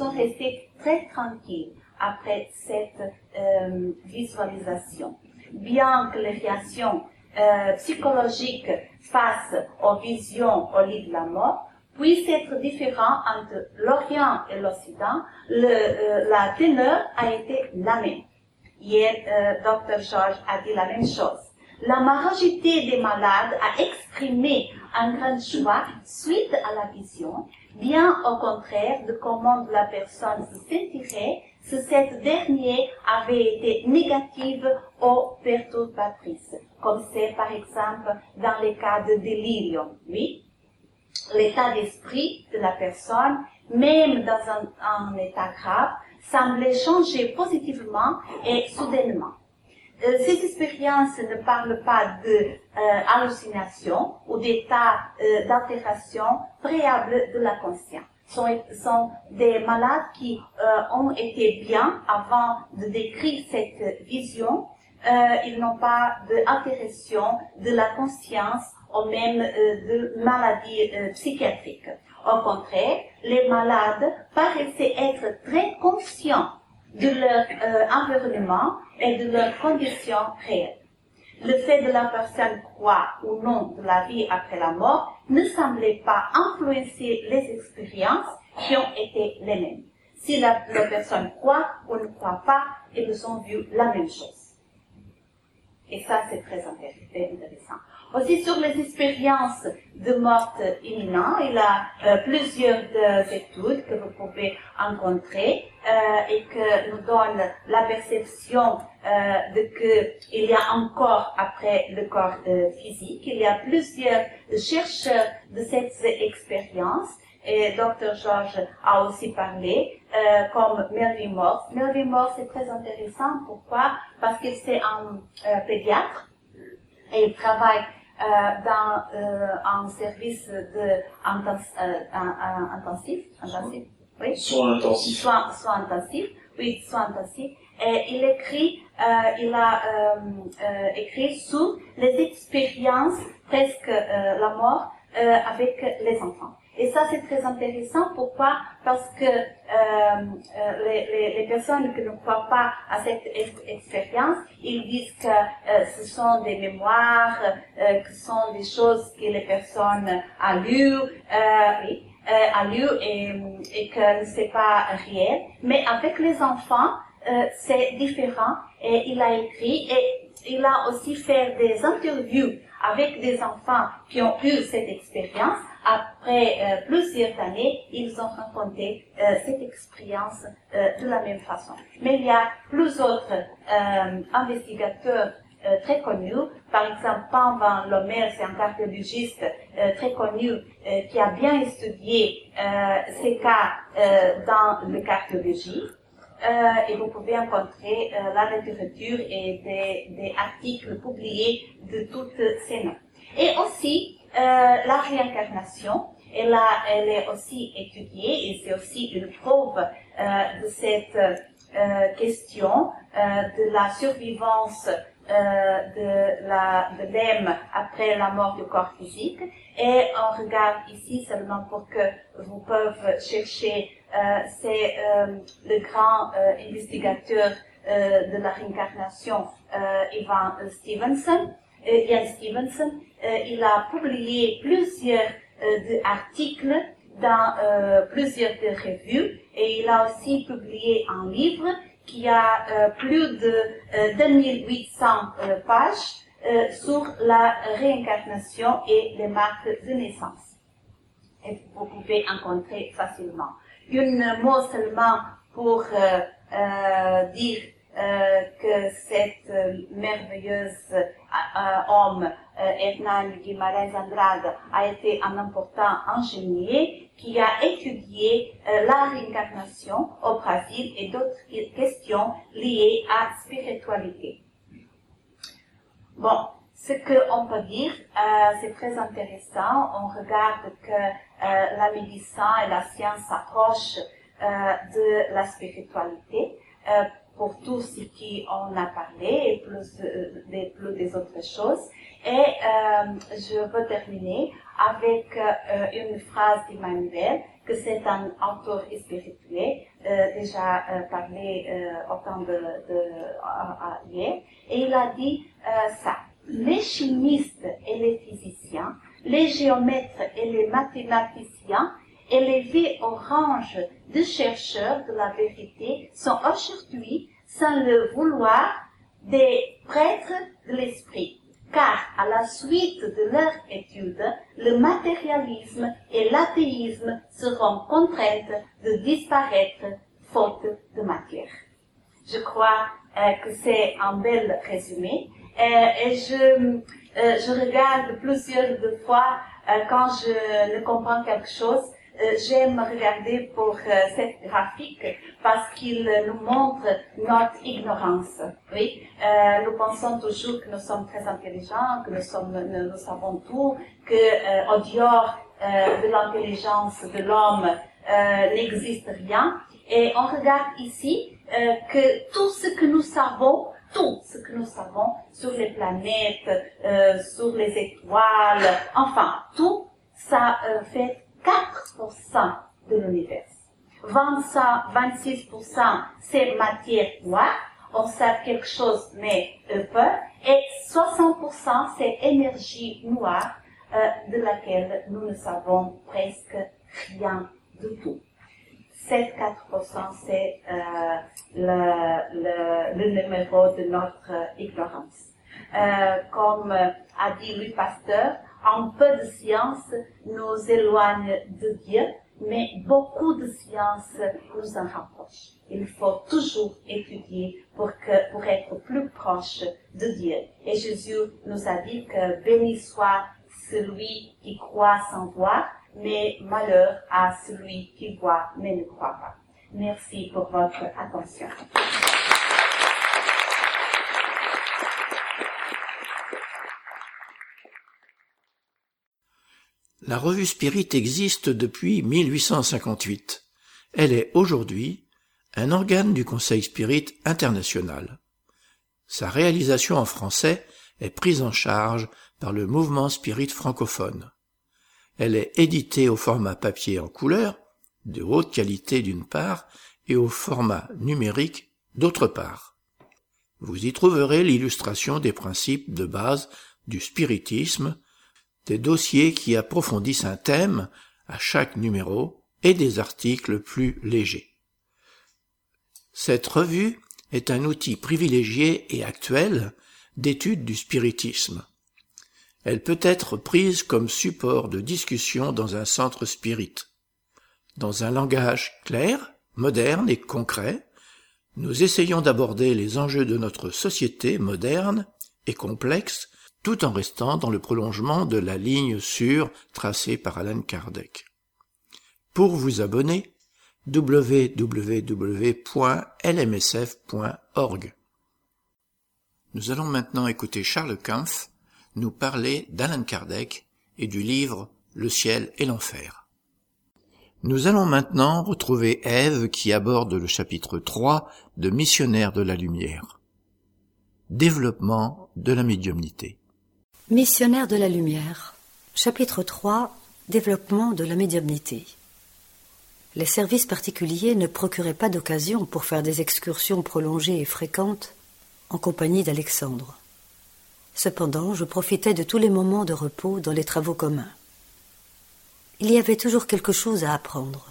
ont resté très tranquilles après cette euh, visualisation. Bien que les réactions euh, psychologiques face aux visions au lit de la mort puissent être différentes entre l'Orient et l'Occident, euh, la teneur a été la même. Hier, euh, Dr. George a dit la même chose. La majorité des malades a exprimé un grand choix suite à la vision, bien au contraire de comment la personne se sentirait si cette dernière avait été négative ou perturbatrice, comme c'est par exemple dans les cas de délirium. Oui, l'état d'esprit de la personne, même dans un, état grave, semblait changer positivement et soudainement. Euh, ces expériences ne parlent pas de euh, ou d'état euh, d'altération préalable de la conscience. Sont, sont des malades qui ont été bien avant de décrire cette vision. ils n'ont pas d'altération de la conscience ou même de maladies psychiatriques. Au contraire, les malades paraissaient être très conscients de leur euh, environnement et de leurs conditions réelles. Le fait de la personne croire ou non de la vie après la mort ne semblait pas influencer les expériences qui ont été les mêmes. Si la, personne croit ou ne croit pas, ils ont vu la même chose. Et ça, c'est très intéressant. Aussi sur les expériences de mort imminente, il y a euh, plusieurs études que vous pouvez rencontrer euh, et que nous donnent la perception euh, de que il y a encore après le corps euh, physique. Il y a plusieurs chercheurs de cette expérience et Dr. George a aussi parlé, comme Melvin Morse. Melvin Morse est très intéressant. Pourquoi? Parce qu'il c'est un pédiatre et il travaille dans euh, un service de intensif, intensif, oui. Soins intensifs. Soins, soins intensifs, oui, soins intensifs. Et il écrit, euh, il a euh, euh, écrit sur les expériences presque la mort avec les enfants. Et ça, c'est très intéressant. Pourquoi? Parce que euh, euh, les, les, les, personnes qui ne croient pas à cette expérience, ils disent que euh, ce sont des mémoires, euh, que ce sont des choses que les personnes ont lues, oui, a lu et, et que c'est pas réel. Mais avec les enfants, c'est différent. Et il a écrit et il a aussi fait des interviews avec des enfants qui ont eu cette expérience après euh, plusieurs années, ils ont rencontré euh, cette expérience euh, de la même façon. Mais il y a plusieurs autres investigateurs très connus. Par exemple, Pan Van Lomer, c'est un cardiologiste très connu qui a bien étudié ces cas dans le cardiologie. Et vous pouvez rencontrer la littérature et des, articles publiés de toutes ces noms. Et aussi, euh, la réincarnation, elle, a, elle est aussi étudiée et c'est aussi une preuve euh, de cette euh, question de la survivance de la après la mort du corps physique et on regarde ici seulement pour que vous pouvez chercher c'est le grand investigateur de la réincarnation Ivan Stevenson Ian Stevenson, euh, il a publié plusieurs euh, articles dans euh, plusieurs revues et il a aussi publié un livre qui a plus de 2800 pages sur la réincarnation et les marques de naissance. Vous pouvez encontrer facilement. Une mot seulement pour dire euh, que cette euh, merveilleuse euh, homme, Hernán Guimarães Andrade, a été un important ingénieur qui a étudié la réincarnation au Brésil et d'autres questions liées à spiritualité. Bon, ce qu'on peut dire, c'est très intéressant. On regarde que la médecine et la science s'approchent de la spiritualité pour tout ce qu'on a parlé et plus, euh, des, plus des autres choses. Et euh, je veux terminer avec euh, une phrase d'Emmanuel, que c'est un auteur spirituel, euh, déjà euh, parlé euh, au temps de, de hier, et il a dit ça. Les chimistes et les physiciens, les géomètres et les mathématiciens, élevés au rang de chercheurs de la vérité sont aujourd'hui, sans le vouloir, des prêtres de l'esprit. Car à la suite de leur étude, le matérialisme et l'athéisme seront contraints de disparaître faute de matière. Je crois euh, que c'est un bel résumé. Euh, et je, euh, je regarde plusieurs fois quand je ne comprends quelque chose, euh, j'aime regarder pour euh, cette graphique parce qu'il nous montre notre ignorance. Oui, euh, nous pensons toujours que nous sommes très intelligents, que nous sommes, nous, savons tout, que euh, au dehors de l'intelligence de l'homme n'existe rien. Et on regarde ici que tout ce que nous savons tout ce que nous savons sur les planètes, euh, sur les étoiles, enfin, tout ça euh, fait 4% de l'univers. 26% c'est matière noire, on sait quelque chose mais peu, et 60% c'est énergie noire euh, de laquelle nous ne savons presque rien du tout. 7-4% c'est euh, le, le, numéro de notre ignorance. Euh, comme a dit Louis Pasteur, un peu de science nous éloigne de Dieu, mais beaucoup de science nous en rapproche. Il faut toujours étudier pour, que, pour être plus proche de Dieu. Et Jésus nous a dit que béni soit celui qui croit sans voir, mais malheur à celui qui voit mais ne croit pas. Merci pour votre attention. La revue Spirit existe depuis 1858. Elle est aujourd'hui un organe du Conseil Spirit international. Sa réalisation en français est prise en charge par le mouvement Spirit francophone. Elle est éditée au format papier en couleur, de haute qualité d'une part, et au format numérique d'autre part. Vous y trouverez l'illustration des principes de base du spiritisme, des dossiers qui approfondissent un thème à chaque numéro et des articles plus légers. Cette revue est un outil privilégié et actuel d'étude du spiritisme. Elle peut être prise comme support de discussion dans un centre spirit. Dans un langage clair, moderne et concret, nous essayons d'aborder les enjeux de notre société moderne et complexe tout en restant dans le prolongement de la ligne sûre tracée par Alan Kardec. Pour vous abonner, www.lmsf.org. Nous allons maintenant écouter Charles Kampf nous parler d'Alan Kardec et du livre Le ciel et l'enfer. Nous allons maintenant retrouver Ève qui aborde le chapitre 3 de Missionnaire de la lumière. Développement de la médiumnité. Missionnaire de la lumière. Chapitre 3. Développement de la médiumnité. Les services particuliers ne procuraient pas d'occasion pour faire des excursions prolongées et fréquentes en compagnie d'Alexandre. Cependant, je profitais de tous les moments de repos dans les travaux communs. Il y avait toujours quelque chose à apprendre,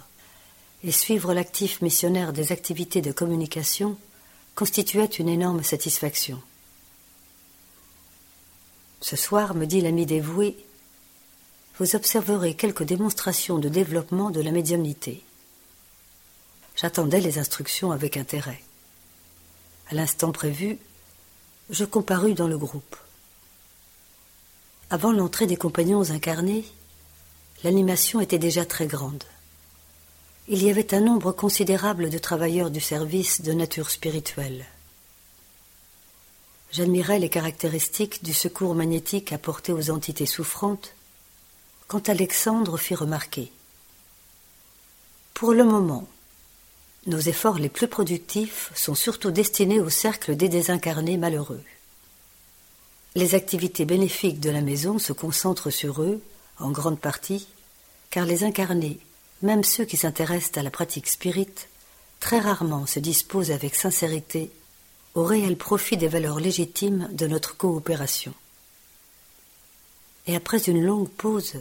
et suivre l'actif missionnaire des activités de communication constituait une énorme satisfaction. Ce soir, me dit l'ami dévoué, vous observerez quelques démonstrations de développement de la médiumnité. J'attendais les instructions avec intérêt. À l'instant prévu, je comparus dans le groupe. Avant l'entrée des compagnons incarnés, l'animation était déjà très grande. Il y avait un nombre considérable de travailleurs du service de nature spirituelle. J'admirais les caractéristiques du secours magnétique apporté aux entités souffrantes quand Alexandre fit remarquer. Pour le moment, nos efforts les plus productifs sont surtout destinés au cercle des désincarnés malheureux. Les activités bénéfiques de la maison se concentrent sur eux, en grande partie, car les incarnés, même ceux qui s'intéressent à la pratique spirite, très rarement se disposent avec sincérité au réel profit des valeurs légitimes de notre coopération. Et après une longue pause,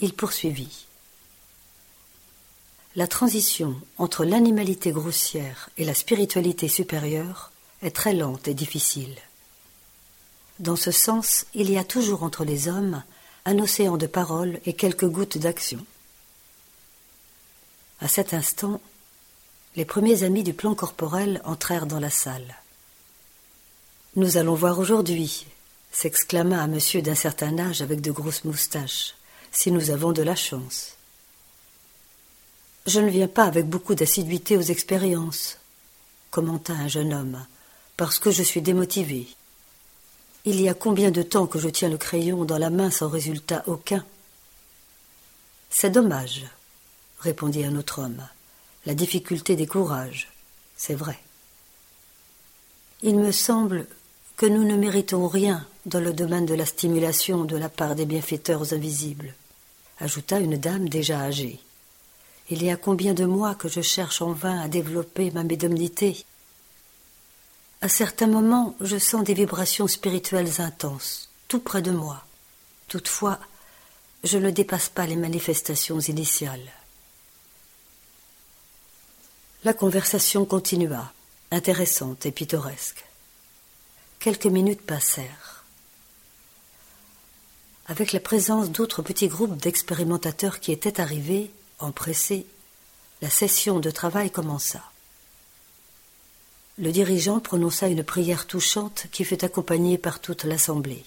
il poursuivit. La transition entre l'animalité grossière et la spiritualité supérieure est très lente et difficile. Dans ce sens, il y a toujours entre les hommes un océan de paroles et quelques gouttes d'action. À cet instant, les premiers amis du plan corporel entrèrent dans la salle. Nous allons voir aujourd'hui, s'exclama un monsieur d'un certain âge avec de grosses moustaches si nous avons de la chance. Je ne viens pas avec beaucoup d'assiduité aux expériences, commenta un jeune homme, parce que je suis démotivé. Il y a combien de temps que je tiens le crayon dans la main sans résultat aucun C'est dommage, répondit un autre homme. La difficulté décourage, c'est vrai. Il me semble que nous ne méritons rien dans le domaine de la stimulation de la part des bienfaiteurs invisibles ajouta une dame déjà âgée. Il y a combien de mois que je cherche en vain à développer ma médiumnité À certains moments, je sens des vibrations spirituelles intenses, tout près de moi. Toutefois, je ne dépasse pas les manifestations initiales. La conversation continua, intéressante et pittoresque. Quelques minutes passèrent. Avec la présence d'autres petits groupes d'expérimentateurs qui étaient arrivés, empressés, la session de travail commença. Le dirigeant prononça une prière touchante qui fut accompagnée par toute l'assemblée.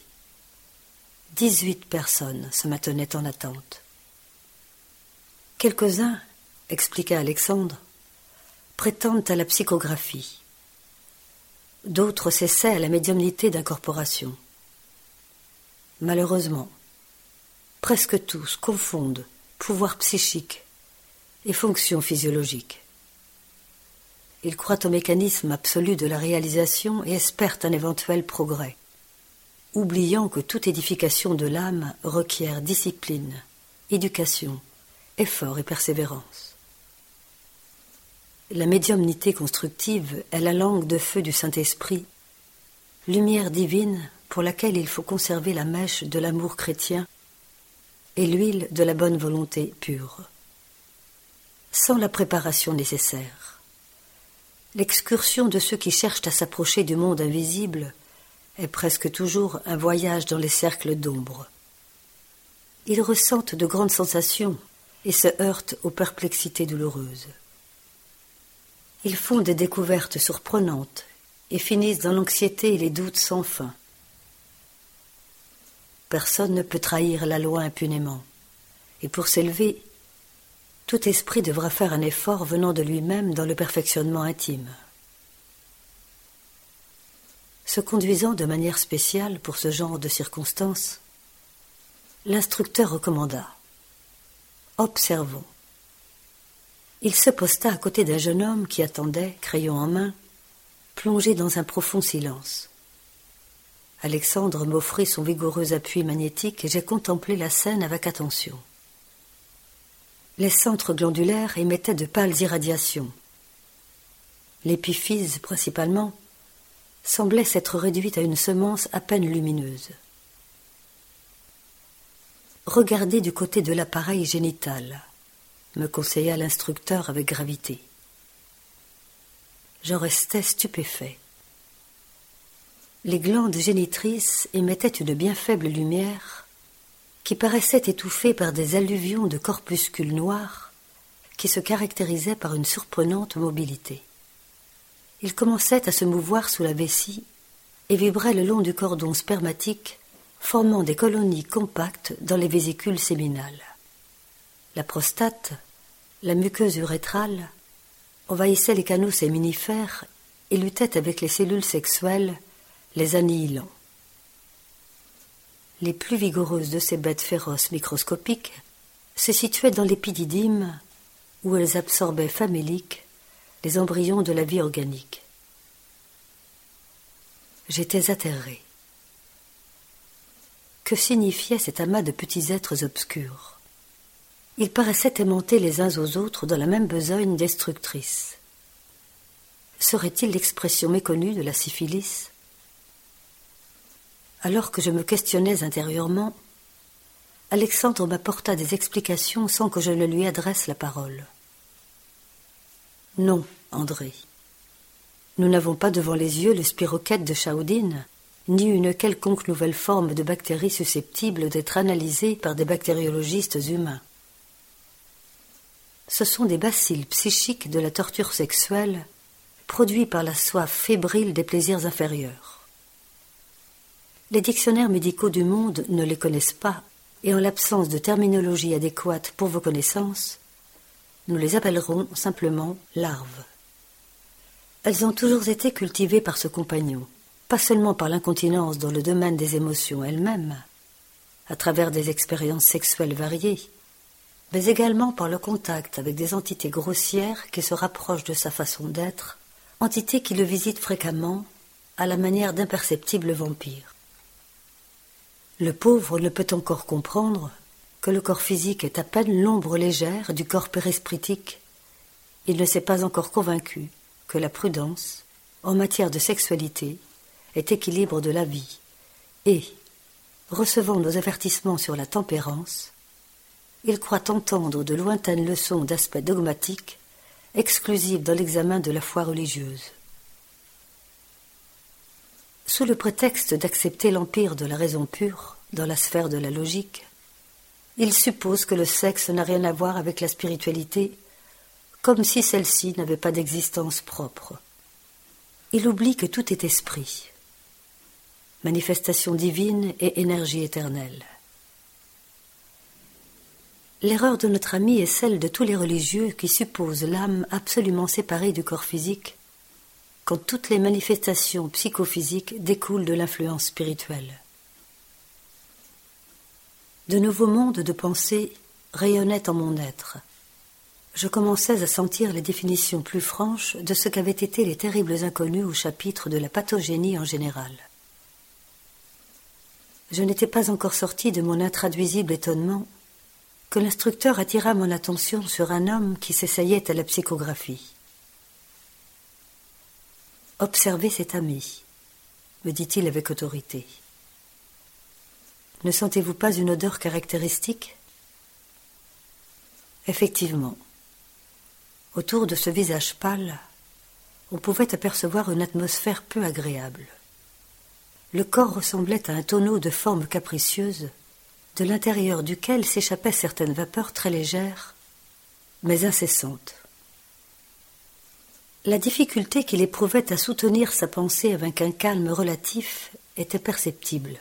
Dix-huit personnes se maintenaient en attente. Quelques-uns, expliqua Alexandre, prétendent à la psychographie. D'autres s'essaient à la médiumnité d'incorporation. Malheureusement, presque tous confondent pouvoir psychique et fonction physiologique. Ils croient au mécanisme absolu de la réalisation et espèrent un éventuel progrès, oubliant que toute édification de l'âme requiert discipline, éducation, effort et persévérance. La médiumnité constructive est la langue de feu du Saint-Esprit, lumière divine pour laquelle il faut conserver la mèche de l'amour chrétien et l'huile de la bonne volonté pure. Sans la préparation nécessaire, l'excursion de ceux qui cherchent à s'approcher du monde invisible est presque toujours un voyage dans les cercles d'ombre. Ils ressentent de grandes sensations et se heurtent aux perplexités douloureuses. Ils font des découvertes surprenantes et finissent dans l'anxiété et les doutes sans fin. Personne ne peut trahir la loi impunément. Et pour s'élever, tout esprit devra faire un effort venant de lui-même dans le perfectionnement intime. Se conduisant de manière spéciale pour ce genre de circonstances, l'instructeur recommanda Observons. Il se posta à côté d'un jeune homme qui attendait, crayon en main, plongé dans un profond silence. Alexandre m'offrit son vigoureux appui magnétique et j'ai contemplé la scène avec attention. Les centres glandulaires émettaient de pâles irradiations. L'épiphyse, principalement, semblait s'être réduite à une semence à peine lumineuse. Regardez du côté de l'appareil génital, me conseilla l'instructeur avec gravité. J'en restais stupéfait. Les glandes génitrices émettaient une bien faible lumière qui paraissait étouffée par des alluvions de corpuscules noirs qui se caractérisaient par une surprenante mobilité. Ils commençaient à se mouvoir sous la vessie et vibraient le long du cordon spermatique, formant des colonies compactes dans les vésicules séminales. La prostate, la muqueuse urétrale, envahissait les canaux séminifères et luttait avec les cellules sexuelles, les annihilant. Les plus vigoureuses de ces bêtes féroces microscopiques se situaient dans l'épididyme, où elles absorbaient faméliques les embryons de la vie organique. J'étais atterré. Que signifiait cet amas de petits êtres obscurs? Ils paraissaient aimantés les uns aux autres dans la même besogne destructrice. Serait-il l'expression méconnue de la syphilis? Alors que je me questionnais intérieurement, Alexandre m'apporta des explications sans que je ne lui adresse la parole. Non, André. Nous n'avons pas devant les yeux le spiroquète de Chaudine, ni une quelconque nouvelle forme de bactérie susceptible d'être analysée par des bactériologistes humains. Ce sont des bacilles psychiques de la torture sexuelle, produits par la soif fébrile des plaisirs inférieurs. Les dictionnaires médicaux du monde ne les connaissent pas, et en l'absence de terminologie adéquate pour vos connaissances, nous les appellerons simplement larves. Elles ont toujours été cultivées par ce compagnon, pas seulement par l'incontinence dans le domaine des émotions elles-mêmes, à travers des expériences sexuelles variées, mais également par le contact avec des entités grossières qui se rapprochent de sa façon d'être, entités qui le visitent fréquemment, à la manière d'imperceptibles vampires. Le pauvre ne peut encore comprendre que le corps physique est à peine l'ombre légère du corps pérespritique, il ne s'est pas encore convaincu que la prudence, en matière de sexualité, est équilibre de la vie, et, recevant nos avertissements sur la tempérance, il croit entendre de lointaines leçons d'aspect dogmatique, exclusives dans l'examen de la foi religieuse. Sous le prétexte d'accepter l'empire de la raison pure dans la sphère de la logique, il suppose que le sexe n'a rien à voir avec la spiritualité, comme si celle-ci n'avait pas d'existence propre. Il oublie que tout est esprit, manifestation divine et énergie éternelle. L'erreur de notre ami est celle de tous les religieux qui supposent l'âme absolument séparée du corps physique, quand toutes les manifestations psychophysiques découlent de l'influence spirituelle. De nouveaux mondes de pensée rayonnaient en mon être. Je commençais à sentir les définitions plus franches de ce qu'avaient été les terribles inconnus au chapitre de la pathogénie en général. Je n'étais pas encore sorti de mon intraduisible étonnement que l'instructeur attira mon attention sur un homme qui s'essayait à la psychographie. Observez cet ami, me dit-il avec autorité. Ne sentez-vous pas une odeur caractéristique? Effectivement. Autour de ce visage pâle, on pouvait apercevoir une atmosphère peu agréable. Le corps ressemblait à un tonneau de forme capricieuse, de l'intérieur duquel s'échappaient certaines vapeurs très légères, mais incessantes. La difficulté qu'il éprouvait à soutenir sa pensée avec un calme relatif était perceptible.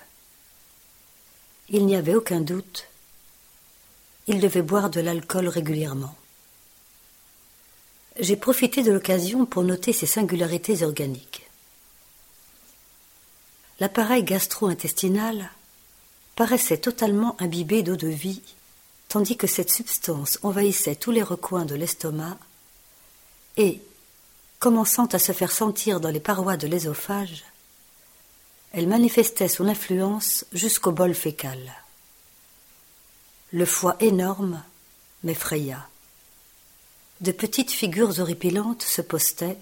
Il n'y avait aucun doute. Il devait boire de l'alcool régulièrement. J'ai profité de l'occasion pour noter ses singularités organiques. L'appareil gastro-intestinal paraissait totalement imbibé d'eau de vie, tandis que cette substance envahissait tous les recoins de l'estomac et, commençant à se faire sentir dans les parois de l'ésophage, elle manifestait son influence jusqu'au bol fécal. Le foie énorme m'effraya. De petites figures horripilantes se postaient,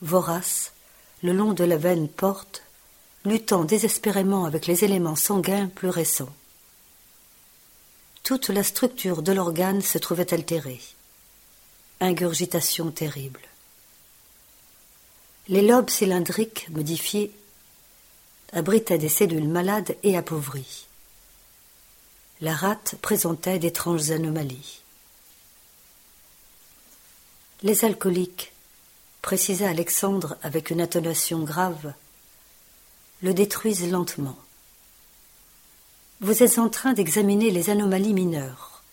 voraces, le long de la veine porte, luttant désespérément avec les éléments sanguins plus récents. Toute la structure de l'organe se trouvait altérée. Ingurgitation terrible. Les lobes cylindriques modifiés abritaient des cellules malades et appauvries. La rate présentait d'étranges anomalies. Les alcooliques, précisa Alexandre avec une intonation grave, le détruisent lentement. Vous êtes en train d'examiner les anomalies mineures.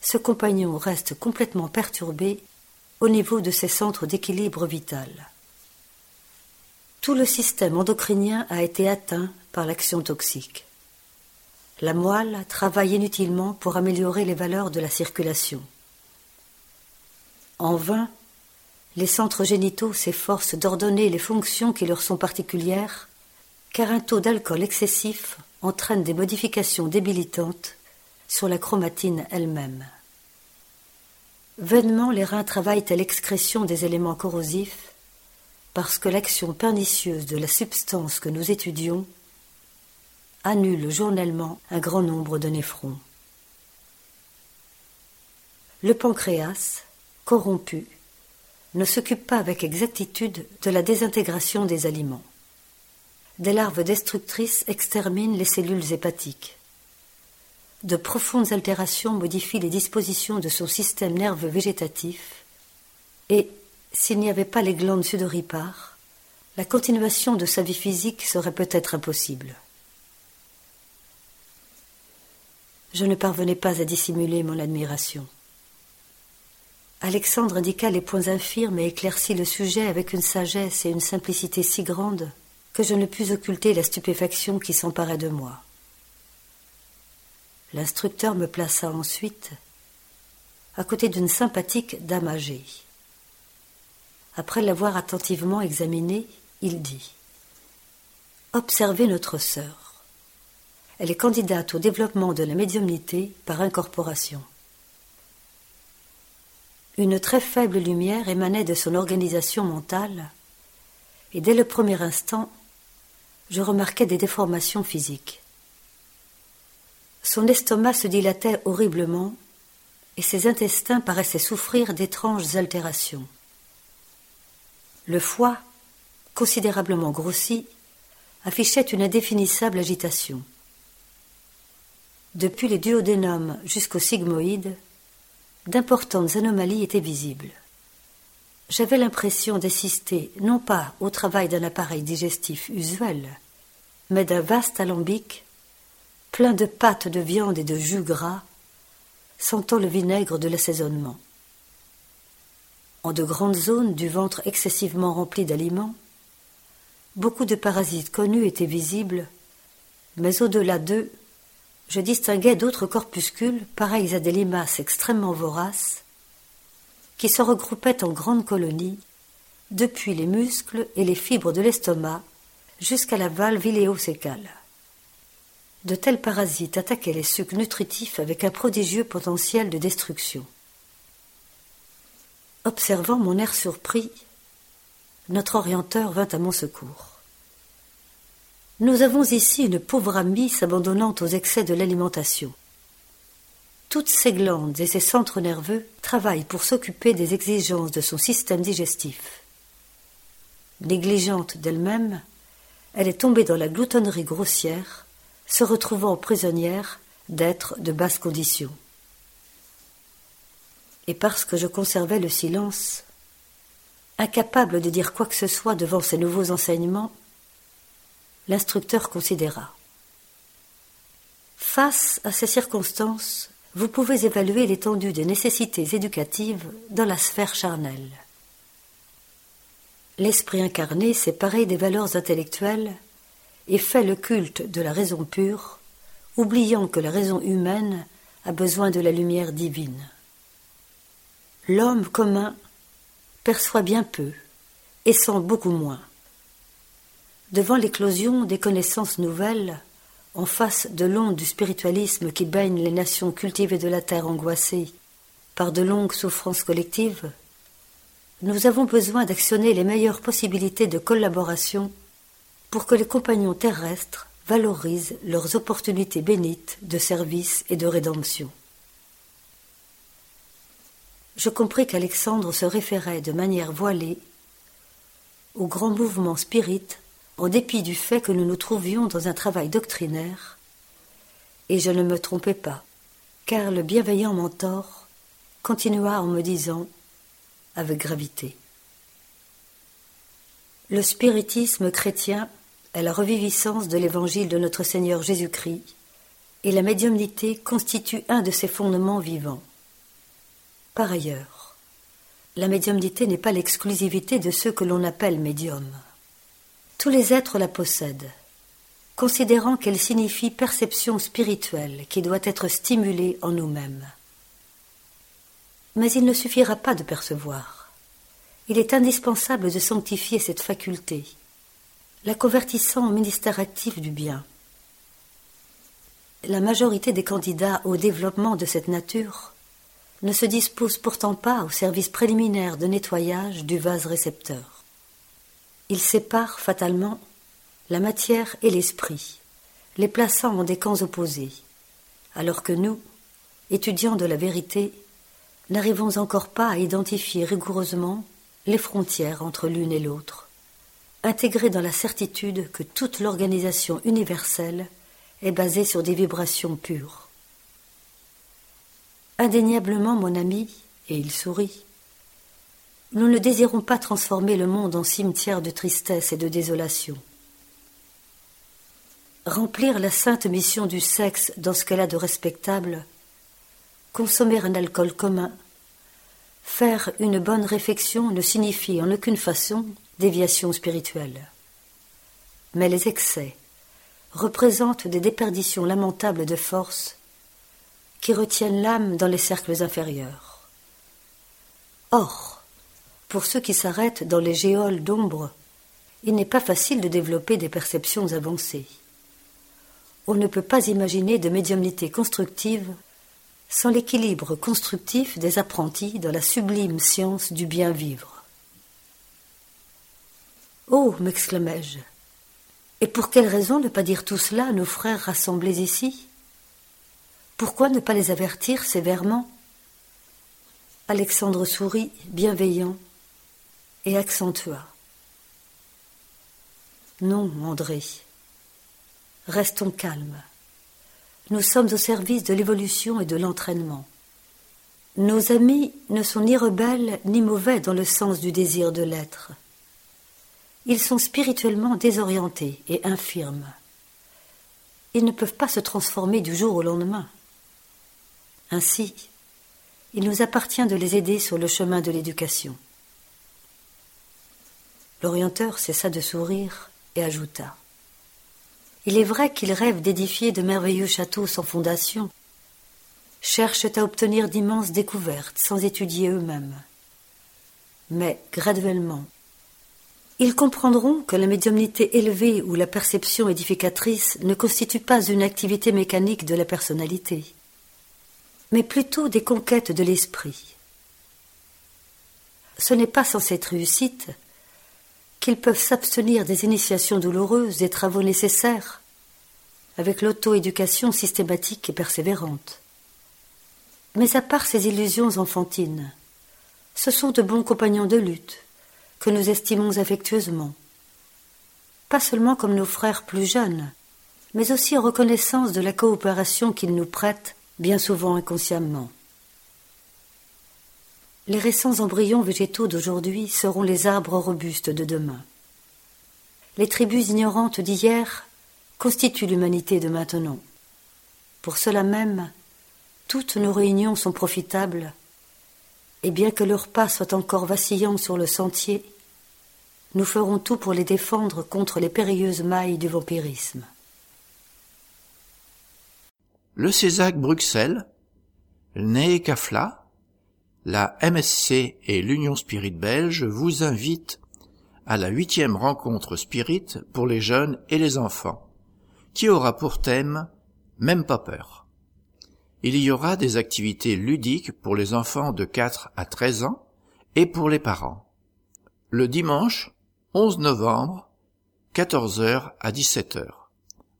Ce compagnon reste complètement perturbé au niveau de ses centres d'équilibre vital. Tout le système endocrinien a été atteint par l'action toxique. La moelle travaille inutilement pour améliorer les valeurs de la circulation. En vain, les centres génitaux s'efforcent d'ordonner les fonctions qui leur sont particulières, car un taux d'alcool excessif entraîne des modifications débilitantes sur la chromatine elle-même. Vainement les reins travaillent à l'excrétion des éléments corrosifs, parce que l'action pernicieuse de la substance que nous étudions annule journellement un grand nombre de néphrons. Le pancréas, corrompu, ne s'occupe pas avec exactitude de la désintégration des aliments. Des larves destructrices exterminent les cellules hépatiques. De profondes altérations modifient les dispositions de son système nerveux végétatif, et, s'il n'y avait pas les glandes sudoripares, la continuation de sa vie physique serait peut-être impossible. Je ne parvenais pas à dissimuler mon admiration. Alexandre indiqua les points infirmes et éclaircit le sujet avec une sagesse et une simplicité si grandes que je ne pus occulter la stupéfaction qui s'emparait de moi. L'instructeur me plaça ensuite à côté d'une sympathique dame âgée. Après l'avoir attentivement examinée, il dit Observez notre sœur. Elle est candidate au développement de la médiumnité par incorporation. Une très faible lumière émanait de son organisation mentale, et dès le premier instant, je remarquai des déformations physiques. Son estomac se dilatait horriblement, et ses intestins paraissaient souffrir d'étranges altérations. Le foie, considérablement grossi, affichait une indéfinissable agitation. Depuis les duodénums jusqu'au sigmoïde, d'importantes anomalies étaient visibles. J'avais l'impression d'assister non pas au travail d'un appareil digestif usuel, mais d'un vaste alambic plein de pâtes de viande et de jus gras, sentant le vinaigre de l'assaisonnement. En de grandes zones du ventre excessivement rempli d'aliments, beaucoup de parasites connus étaient visibles, mais au-delà d'eux, je distinguais d'autres corpuscules pareils à des limaces extrêmement voraces qui se regroupaient en grandes colonies depuis les muscles et les fibres de l'estomac jusqu'à la valve iléocécale. De tels parasites attaquaient les sucs nutritifs avec un prodigieux potentiel de destruction. Observant mon air surpris, notre orienteur vint à mon secours. Nous avons ici une pauvre amie s'abandonnant aux excès de l'alimentation. Toutes ses glandes et ses centres nerveux travaillent pour s'occuper des exigences de son système digestif. Négligente d'elle-même, elle est tombée dans la gloutonnerie grossière, se retrouvant prisonnière d'êtres de basse condition. Et parce que je conservais le silence, incapable de dire quoi que ce soit devant ces nouveaux enseignements, l'instructeur considéra. Face à ces circonstances, vous pouvez évaluer l'étendue des nécessités éducatives dans la sphère charnelle. L'esprit incarné s'est paré des valeurs intellectuelles et fait le culte de la raison pure, oubliant que la raison humaine a besoin de la lumière divine. L'homme commun perçoit bien peu et sent beaucoup moins. Devant l'éclosion des connaissances nouvelles, en face de l'onde du spiritualisme qui baigne les nations cultivées de la terre angoissées par de longues souffrances collectives, nous avons besoin d'actionner les meilleures possibilités de collaboration pour que les compagnons terrestres valorisent leurs opportunités bénites de service et de rédemption. Je compris qu'Alexandre se référait de manière voilée au grand mouvement spirit, en dépit du fait que nous nous trouvions dans un travail doctrinaire, et je ne me trompais pas, car le bienveillant mentor continua en me disant, avec gravité, Le spiritisme chrétien est la reviviscence de l'évangile de notre Seigneur Jésus-Christ, et la médiumnité constitue un de ses fondements vivants. Par ailleurs, la médiumnité n'est pas l'exclusivité de ceux que l'on appelle médiums. Tous les êtres la possèdent, considérant qu'elle signifie perception spirituelle qui doit être stimulée en nous-mêmes. Mais il ne suffira pas de percevoir. Il est indispensable de sanctifier cette faculté, la convertissant en ministère actif du bien. La majorité des candidats au développement de cette nature ne se disposent pourtant pas au service préliminaire de nettoyage du vase récepteur. Ils séparent fatalement la matière et l'esprit, les plaçant en des camps opposés, alors que nous, étudiants de la vérité, n'arrivons encore pas à identifier rigoureusement les frontières entre l'une et l'autre, intégrés dans la certitude que toute l'organisation universelle est basée sur des vibrations pures. Indéniablement, mon ami, et il sourit, nous ne désirons pas transformer le monde en cimetière de tristesse et de désolation. Remplir la sainte mission du sexe dans ce qu'elle a de respectable, consommer un alcool commun, faire une bonne réflexion ne signifie en aucune façon déviation spirituelle. Mais les excès représentent des déperditions lamentables de force qui retiennent l'âme dans les cercles inférieurs. Or, pour ceux qui s'arrêtent dans les géoles d'ombre, il n'est pas facile de développer des perceptions avancées on ne peut pas imaginer de médiumnité constructive sans l'équilibre constructif des apprentis dans la sublime science du bien vivre. Oh m'exclamai-je, et pour quelle raison ne pas dire tout cela à nos frères rassemblés ici? Pourquoi ne pas les avertir sévèrement? Alexandre sourit, bienveillant, et accentua. Non, André, Restons calmes. Nous sommes au service de l'évolution et de l'entraînement. Nos amis ne sont ni rebelles ni mauvais dans le sens du désir de l'être. Ils sont spirituellement désorientés et infirmes. Ils ne peuvent pas se transformer du jour au lendemain. Ainsi, il nous appartient de les aider sur le chemin de l'éducation. L'orienteur cessa de sourire et ajouta. Il est vrai qu'ils rêvent d'édifier de merveilleux châteaux sans fondation, cherchent à obtenir d'immenses découvertes sans étudier eux-mêmes. Mais, graduellement, ils comprendront que la médiumnité élevée ou la perception édificatrice ne constitue pas une activité mécanique de la personnalité, mais plutôt des conquêtes de l'esprit. Ce n'est pas sans cette réussite qu'ils peuvent s'abstenir des initiations douloureuses, des travaux nécessaires, avec l'auto-éducation systématique et persévérante. Mais à part ces illusions enfantines, ce sont de bons compagnons de lutte, que nous estimons affectueusement, pas seulement comme nos frères plus jeunes, mais aussi en reconnaissance de la coopération qu'ils nous prêtent, bien souvent inconsciemment. Les récents embryons végétaux d'aujourd'hui seront les arbres robustes de demain. Les tribus ignorantes d'hier constituent l'humanité de maintenant. Pour cela même, toutes nos réunions sont profitables, et bien que leurs pas soient encore vacillants sur le sentier, nous ferons tout pour les défendre contre les périlleuses mailles du vampirisme. Le CESAC Bruxelles, le Kafla, la MSC et l'Union Spirit belge vous invitent à la huitième rencontre Spirit pour les jeunes et les enfants, qui aura pour thème Même pas peur. Il y aura des activités ludiques pour les enfants de 4 à 13 ans et pour les parents. Le dimanche 11 novembre, 14h à 17h.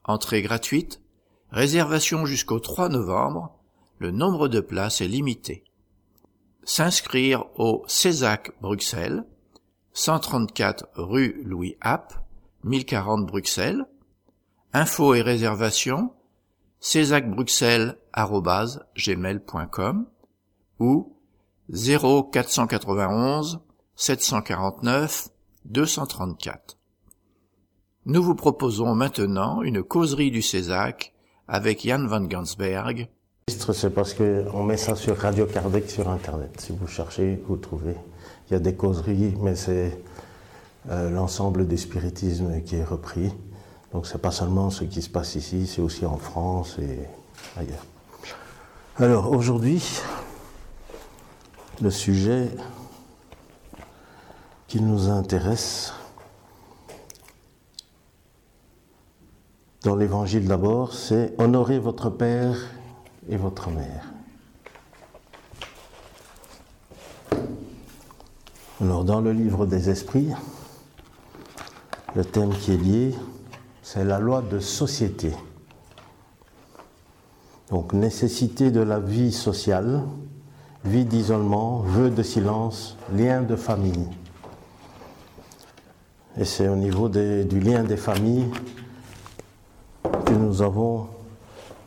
Entrée gratuite, réservation jusqu'au 3 novembre, le nombre de places est limité s'inscrire au CESAC Bruxelles, 134 rue Louis App, 1040 Bruxelles. Infos et réservations césacbruxelles.gmail.com ou 0491 749 234. Nous vous proposons maintenant une causerie du Césac avec Jan van Gansberg. C'est parce qu'on met ça sur Radio Kardec sur Internet. Si vous cherchez, vous trouvez. Il y a des causeries, mais c'est euh, l'ensemble du spiritisme qui est repris. Donc c'est pas seulement ce qui se passe ici, c'est aussi en France et ailleurs. Alors aujourd'hui, le sujet qui nous intéresse dans l'évangile d'abord, c'est honorer votre père et votre mère. Alors dans le livre des esprits, le thème qui est lié, c'est la loi de société. Donc nécessité de la vie sociale, vie d'isolement, vœu de silence, lien de famille. Et c'est au niveau du lien des familles nous avons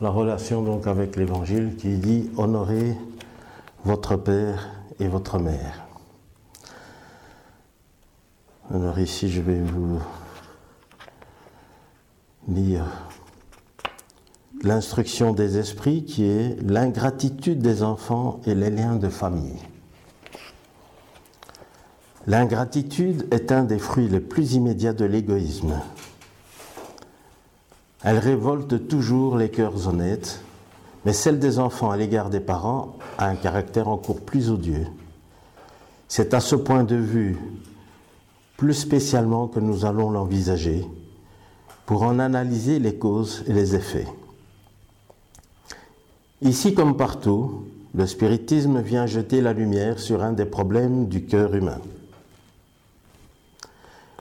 la relation donc avec l'Évangile qui dit honorez votre père et votre mère. Alors ici je vais vous lire l'instruction des esprits qui est l'ingratitude des enfants et les liens de famille. L'ingratitude est un des fruits les plus immédiats de l'égoïsme. Elle révolte toujours les cœurs honnêtes, mais celle des enfants à l'égard des parents a un caractère encore plus odieux. C'est à ce point de vue, plus spécialement, que nous allons l'envisager pour en analyser les causes et les effets. Ici comme partout, le spiritisme vient jeter la lumière sur un des problèmes du cœur humain.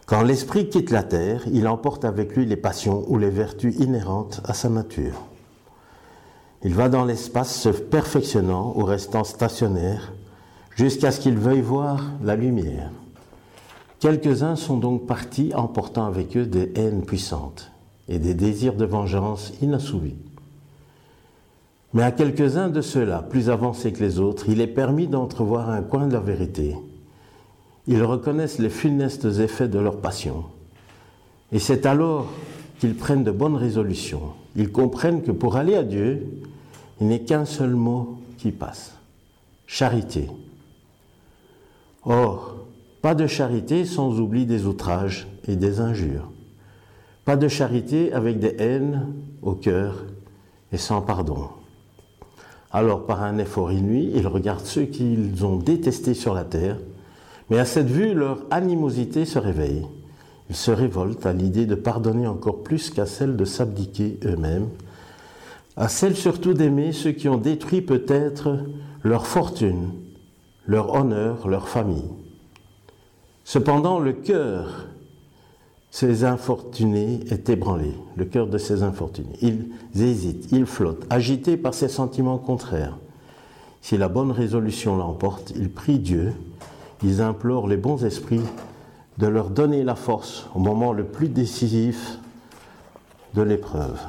Quand l'esprit quitte la terre, il emporte avec lui les passions ou les vertus inhérentes à sa nature. Il va dans l'espace se perfectionnant ou restant stationnaire jusqu'à ce qu'il veuille voir la lumière. Quelques-uns sont donc partis emportant avec eux des haines puissantes et des désirs de vengeance inassouvis. Mais à quelques-uns de ceux-là, plus avancés que les autres, il est permis d'entrevoir un coin de la vérité ils reconnaissent les funestes effets de leur passion. Et c'est alors qu'ils prennent de bonnes résolutions. Ils comprennent que pour aller à Dieu, il n'est qu'un seul mot qui passe. Charité. Or, pas de charité sans oubli des outrages et des injures. Pas de charité avec des haines au cœur et sans pardon. Alors, par un effort inouï, ils regardent ceux qu'ils ont détestés sur la terre mais à cette vue, leur animosité se réveille. Ils se révoltent à l'idée de pardonner encore plus qu'à celle de s'abdiquer eux-mêmes, à celle surtout d'aimer ceux qui ont détruit peut-être leur fortune, leur honneur, leur famille. Cependant, le cœur ces infortunés est ébranlé, le cœur de ces infortunés. Ils hésitent, ils flottent, agités par ces sentiments contraires. Si la bonne résolution l'emporte, ils prient Dieu ils implorent les bons esprits de leur donner la force au moment le plus décisif de l'épreuve.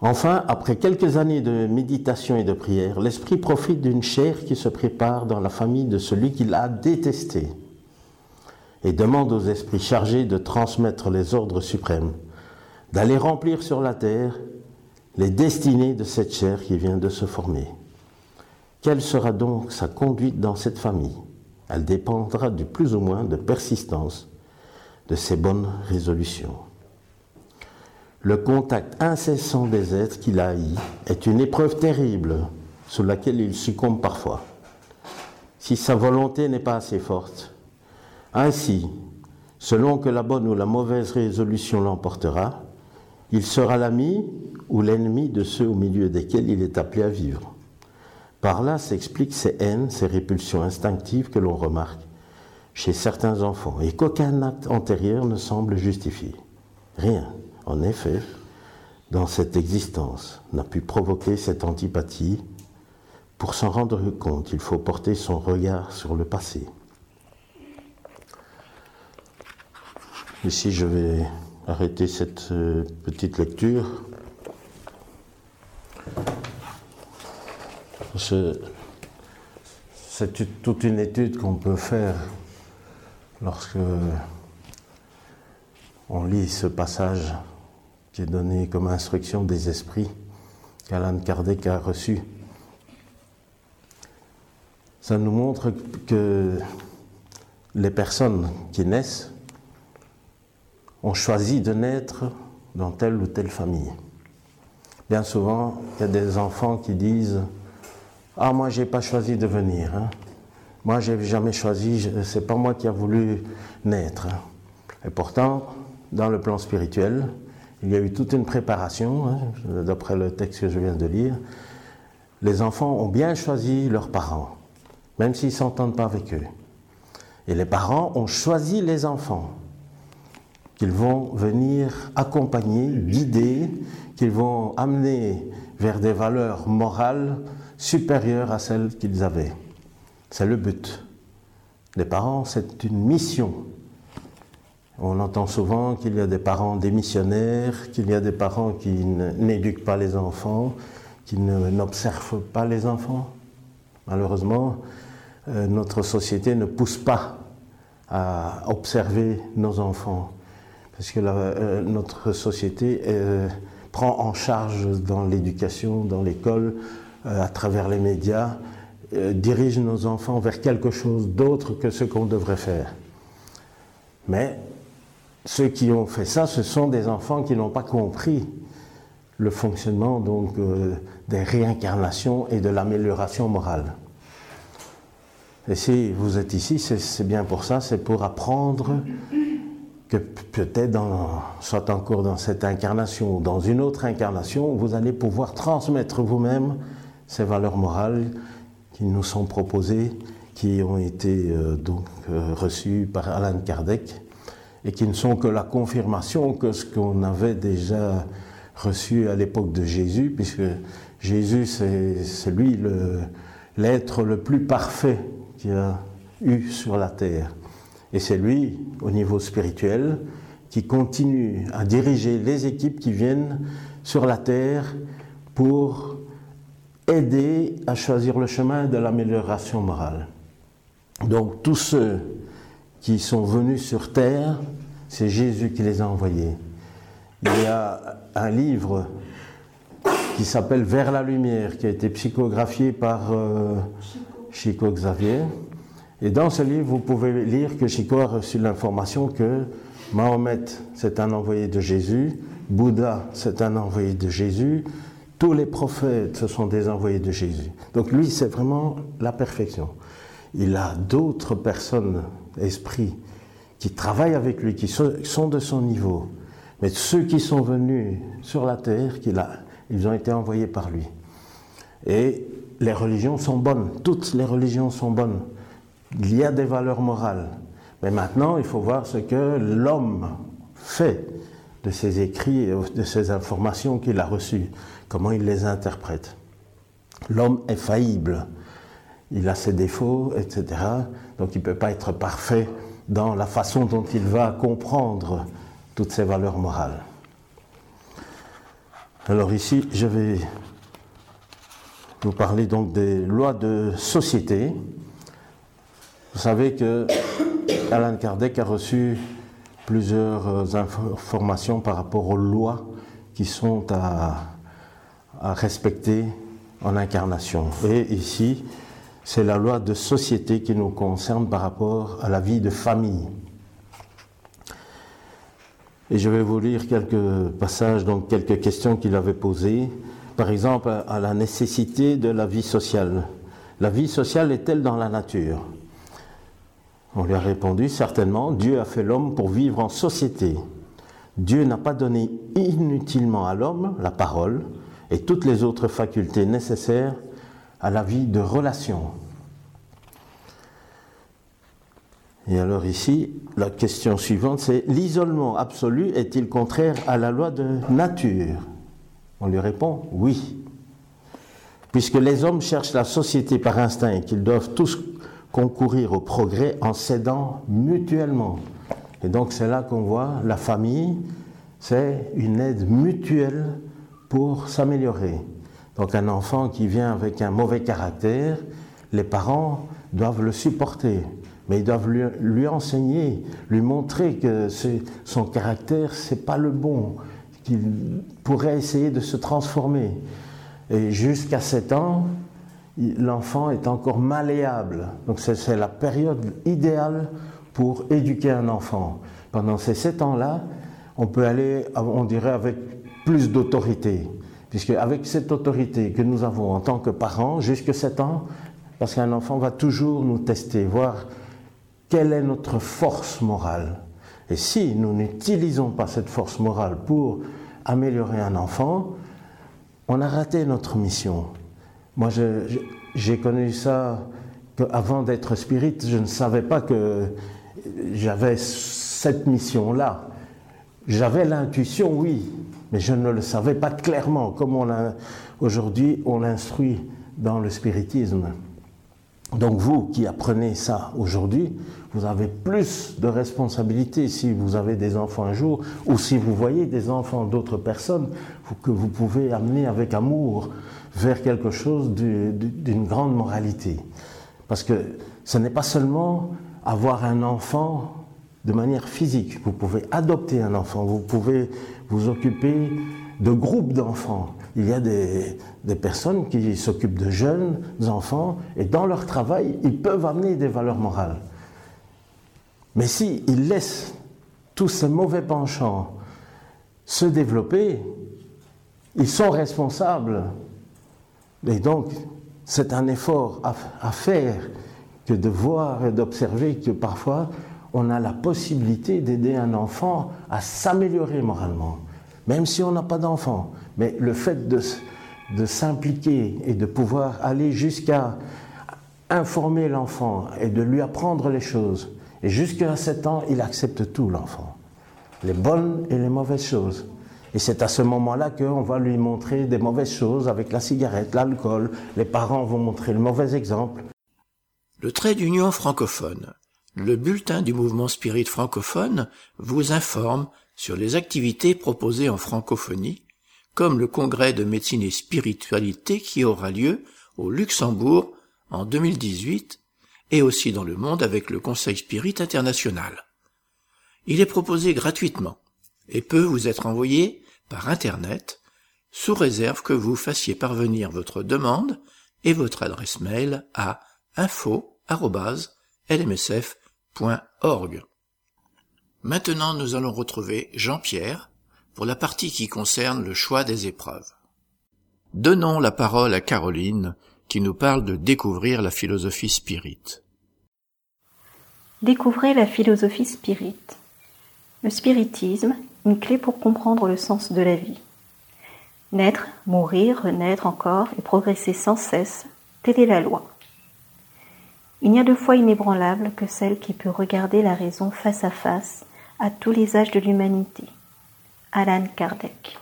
Enfin, après quelques années de méditation et de prière, l'esprit profite d'une chair qui se prépare dans la famille de celui qu'il a détesté et demande aux esprits chargés de transmettre les ordres suprêmes d'aller remplir sur la terre les destinées de cette chair qui vient de se former. Quelle sera donc sa conduite dans cette famille? Elle dépendra du plus ou moins de persistance de ses bonnes résolutions. Le contact incessant des êtres qu'il a haïs est une épreuve terrible sous laquelle il succombe parfois, si sa volonté n'est pas assez forte. Ainsi, selon que la bonne ou la mauvaise résolution l'emportera, il sera l'ami ou l'ennemi de ceux au milieu desquels il est appelé à vivre. Par là s'expliquent ces haines, ces répulsions instinctives que l'on remarque chez certains enfants et qu'aucun acte antérieur ne semble justifier. Rien, en effet, dans cette existence n'a pu provoquer cette antipathie pour s'en rendre compte, il faut porter son regard sur le passé. Ici, je vais arrêter cette euh, petite lecture. C'est toute une étude qu'on peut faire lorsque on lit ce passage qui est donné comme instruction des esprits qu'Alan Kardec a reçu. Ça nous montre que les personnes qui naissent ont choisi de naître dans telle ou telle famille. Bien souvent, il y a des enfants qui disent Ah, moi, j'ai pas choisi de venir. Hein. Moi, j'ai jamais choisi, c'est pas moi qui a voulu naître. Hein. Et pourtant, dans le plan spirituel, il y a eu toute une préparation, hein, d'après le texte que je viens de lire. Les enfants ont bien choisi leurs parents, même s'ils ne s'entendent pas avec eux. Et les parents ont choisi les enfants qu'ils vont venir accompagner, guider, qu'ils vont amener vers des valeurs morales supérieures à celles qu'ils avaient. C'est le but. Les parents, c'est une mission. On entend souvent qu'il y a des parents démissionnaires, qu'il y a des parents qui n'éduquent pas les enfants, qui n'observent pas les enfants. Malheureusement, euh, notre société ne pousse pas à observer nos enfants parce que euh, notre société euh, prend en charge dans l'éducation, dans l'école, à travers les médias, dirige nos enfants vers quelque chose d'autre que ce qu'on devrait faire. Mais ceux qui ont fait ça, ce sont des enfants qui n'ont pas compris le fonctionnement donc des réincarnations et de l'amélioration morale. Et si vous êtes ici, c'est bien pour ça, c'est pour apprendre que peut-être soit encore dans cette incarnation ou dans une autre incarnation, vous allez pouvoir transmettre vous-même ces valeurs morales qui nous sont proposées, qui ont été euh, donc euh, reçues par Alan Kardec et qui ne sont que la confirmation que ce qu'on avait déjà reçu à l'époque de Jésus, puisque Jésus c'est lui l'être le, le plus parfait qu'il a eu sur la terre. Et c'est lui, au niveau spirituel, qui continue à diriger les équipes qui viennent sur la terre pour aider à choisir le chemin de l'amélioration morale. Donc tous ceux qui sont venus sur terre, c'est Jésus qui les a envoyés. Il y a un livre qui s'appelle Vers la lumière, qui a été psychographié par euh, Chico Xavier. Et dans ce livre, vous pouvez lire que Chico a reçu l'information que Mahomet, c'est un envoyé de Jésus, Bouddha, c'est un envoyé de Jésus, tous les prophètes, ce sont des envoyés de Jésus. Donc lui, c'est vraiment la perfection. Il a d'autres personnes, esprits, qui travaillent avec lui, qui sont de son niveau. Mais ceux qui sont venus sur la terre, ils ont été envoyés par lui. Et les religions sont bonnes, toutes les religions sont bonnes. Il y a des valeurs morales. Mais maintenant, il faut voir ce que l'homme fait de ces écrits et de ces informations qu'il a reçues, comment il les interprète. L'homme est faillible, il a ses défauts, etc. Donc il ne peut pas être parfait dans la façon dont il va comprendre toutes ces valeurs morales. Alors ici, je vais vous parler donc des lois de société. Vous savez que Alan Kardec a reçu plusieurs euh, informations par rapport aux lois qui sont à, respecter en incarnation. Et ici, c'est la loi de société qui nous concerne par rapport à la vie de famille. Et je vais vous lire quelques passages, donc quelques questions qu'il avait posées. Par exemple, à la nécessité de la vie sociale. La vie sociale est-elle dans la nature? On lui a répondu, certainement, Dieu a fait l'homme pour vivre en société. Dieu n'a pas donné inutilement à l'homme la parole et toutes les autres facultés nécessaires à la vie de relation. Et alors ici, la question suivante, c'est l'isolement absolu est-il contraire à la loi de nature? On lui répond oui. puisque les hommes cherchent la société par instinct et qu'ils doivent tous concourir au progrès en s'aidant mutuellement. Et donc c'est là qu'on voit la famille, c'est une aide mutuelle pour s'améliorer. Donc un enfant qui vient avec un mauvais caractère, les parents doivent le supporter, mais ils doivent lui, enseigner, lui montrer que son caractère, c'est pas le bon, qu'il pourrait essayer de se transformer. Et jusqu'à 7 ans, l'enfant est encore malléable. Donc c'est la période idéale pour éduquer un enfant. Pendant ces 7 ans-là, on peut aller, on dirait, avec plus d'autorité. Puisque avec cette autorité que nous avons en tant que parents, jusqu'à 7 ans, parce qu'un enfant va toujours nous tester, voir quelle est notre force morale. Et si nous n'utilisons pas cette force morale pour améliorer un enfant, on a raté notre mission. Moi, j'ai connu ça avant d'être spirit, je ne savais pas que j'avais cette mission-là. J'avais l'intuition, oui, mais je ne le savais pas clairement, comme aujourd'hui on l'instruit dans le spiritisme. Donc vous qui apprenez ça aujourd'hui, vous avez plus de responsabilités si vous avez des enfants un jour ou si vous voyez des enfants d'autres personnes que vous pouvez amener avec amour vers quelque chose d'une grande moralité. Parce que ce n'est pas seulement avoir un enfant de manière physique. Vous pouvez adopter un enfant, vous pouvez vous occuper de groupes d'enfants. Il y a des, personnes qui s'occupent de jeunes enfants et dans leur travail, ils peuvent amener des valeurs morales. Mais s'ils ils laissent tous ces mauvais penchants se développer, ils sont responsables. Et donc, c'est un effort à faire que de voir et d'observer que parfois on a la possibilité d'aider un enfant à s'améliorer moralement, même si on n'a pas d'enfant. Mais le fait de, s'impliquer et de pouvoir aller jusqu'à informer l'enfant et de lui apprendre les choses, et jusqu'à 7 ans, il accepte tout, l'enfant, les bonnes et les mauvaises choses. Et c'est à ce moment-là qu'on va lui montrer des mauvaises choses avec la cigarette, l'alcool. Les parents vont montrer le mauvais exemple. Le trait d'union francophone le bulletin du mouvement spirit francophone vous informe sur les activités proposées en francophonie, comme le congrès de médecine et spiritualité qui aura lieu au Luxembourg en 2018 et aussi dans le monde avec le Conseil Spirit International. Il est proposé gratuitement et peut vous être envoyé par Internet sous réserve que vous fassiez parvenir votre demande et votre adresse mail à info.lmsf Maintenant, nous allons retrouver Jean-Pierre pour la partie qui concerne le choix des épreuves. Donnons la parole à Caroline qui nous parle de découvrir la philosophie spirit. Découvrez la philosophie spirit. Le spiritisme, une clé pour comprendre le sens de la vie. Naître, mourir, renaître encore et progresser sans cesse, telle est la loi. Il n'y a de foi inébranlable que celle qui peut regarder la raison face à face à tous les âges de l'humanité. Alan Kardec.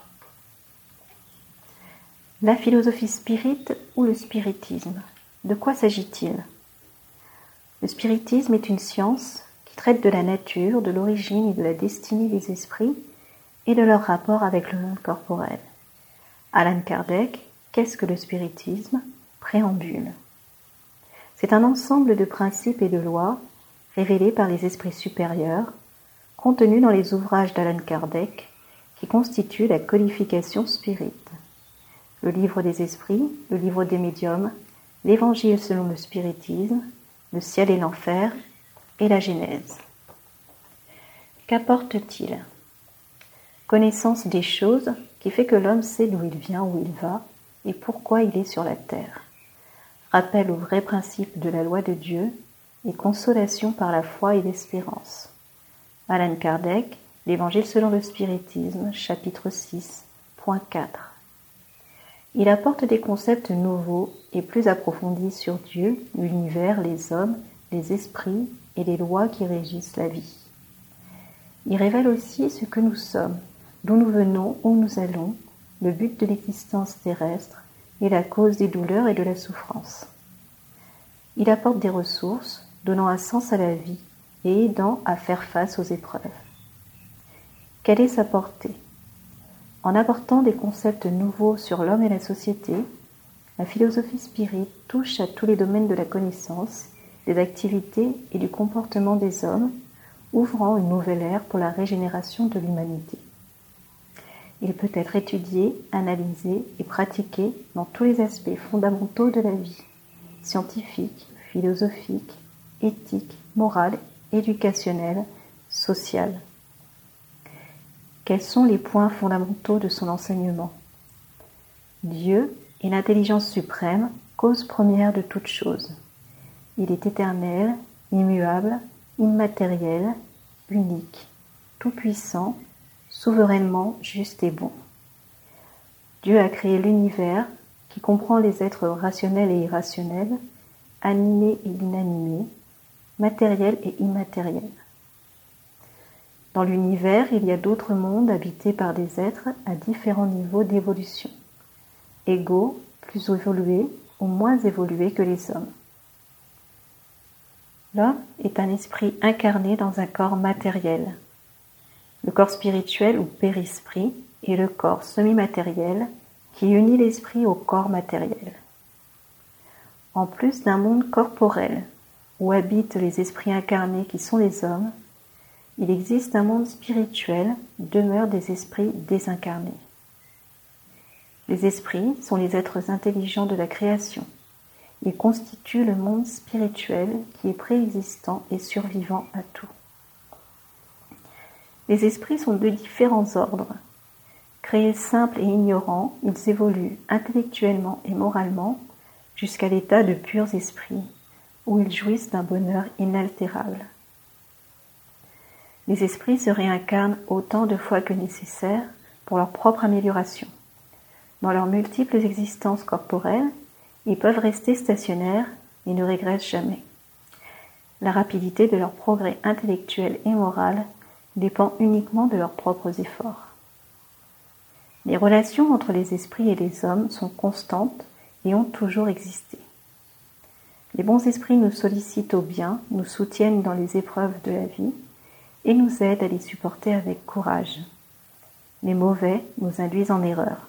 La philosophie spirit ou le spiritisme? De quoi s'agit-il? Le spiritisme est une science qui traite de la nature, de l'origine et de la destinée des esprits et de leur rapport avec le monde corporel. Alan Kardec, qu'est-ce que le spiritisme? Préambule. C'est un ensemble de principes et de lois révélés par les esprits supérieurs, contenus dans les ouvrages d'Alan Kardec, qui constituent la codification spirite. Le livre des esprits, le livre des médiums, l'évangile selon le spiritisme, le ciel et l'enfer, et la Genèse. Qu'apporte-t-il? Connaissance des choses qui fait que l'homme sait d'où il vient, où il va, et pourquoi il est sur la terre rappel au vrai principe de la loi de Dieu et consolation par la foi et l'espérance. Alan Kardec, L'Évangile selon le spiritisme, chapitre 6, point 4. Il apporte des concepts nouveaux et plus approfondis sur Dieu, l'univers, les hommes, les esprits et les lois qui régissent la vie. Il révèle aussi ce que nous sommes, d'où nous venons, où nous allons, le but de l'existence terrestre est la cause des douleurs et de la souffrance. Il apporte des ressources, donnant un sens à la vie et aidant à faire face aux épreuves. Quelle est sa portée? En apportant des concepts nouveaux sur l'homme et la société, la philosophie spirit touche à tous les domaines de la connaissance, des activités et du comportement des hommes, ouvrant une nouvelle ère pour la régénération de l'humanité. Il peut être étudié, analysé et pratiqué dans tous les aspects fondamentaux de la vie, scientifique, philosophique, éthique, morale, éducationnelle, sociale. Quels sont les points fondamentaux de son enseignement? Dieu est l'intelligence suprême, cause première de toute chose. Il est éternel, immuable, immatériel, unique, tout-puissant, souverainement juste et bon. Dieu a créé l'univers qui comprend les êtres rationnels et irrationnels, animés et inanimés, matériels et immatériels. Dans l'univers, il y a d'autres mondes habités par des êtres à différents niveaux d'évolution, égaux, plus évolués ou moins évolués que les hommes. L'homme est un esprit incarné dans un corps matériel. Le corps spirituel ou périsprit est le corps semi-matériel qui unit l'esprit au corps matériel. En plus d'un monde corporel où habitent les esprits incarnés qui sont les hommes, il existe un monde spirituel, demeure des esprits désincarnés. Les esprits sont les êtres intelligents de la création. Ils constituent le monde spirituel qui est préexistant et survivant à tout. Les esprits sont de différents ordres. Créés simples et ignorants, ils évoluent intellectuellement et moralement jusqu'à l'état de purs esprits, où ils jouissent d'un bonheur inaltérable. Les esprits se réincarnent autant de fois que nécessaire pour leur propre amélioration. Dans leurs multiples existences corporelles, ils peuvent rester stationnaires et ne régressent jamais. La rapidité de leur progrès intellectuel et moral dépend uniquement de leurs propres efforts. Les relations entre les esprits et les hommes sont constantes et ont toujours existé. Les bons esprits nous sollicitent au bien, nous soutiennent dans les épreuves de la vie et nous aident à les supporter avec courage. Les mauvais nous induisent en erreur.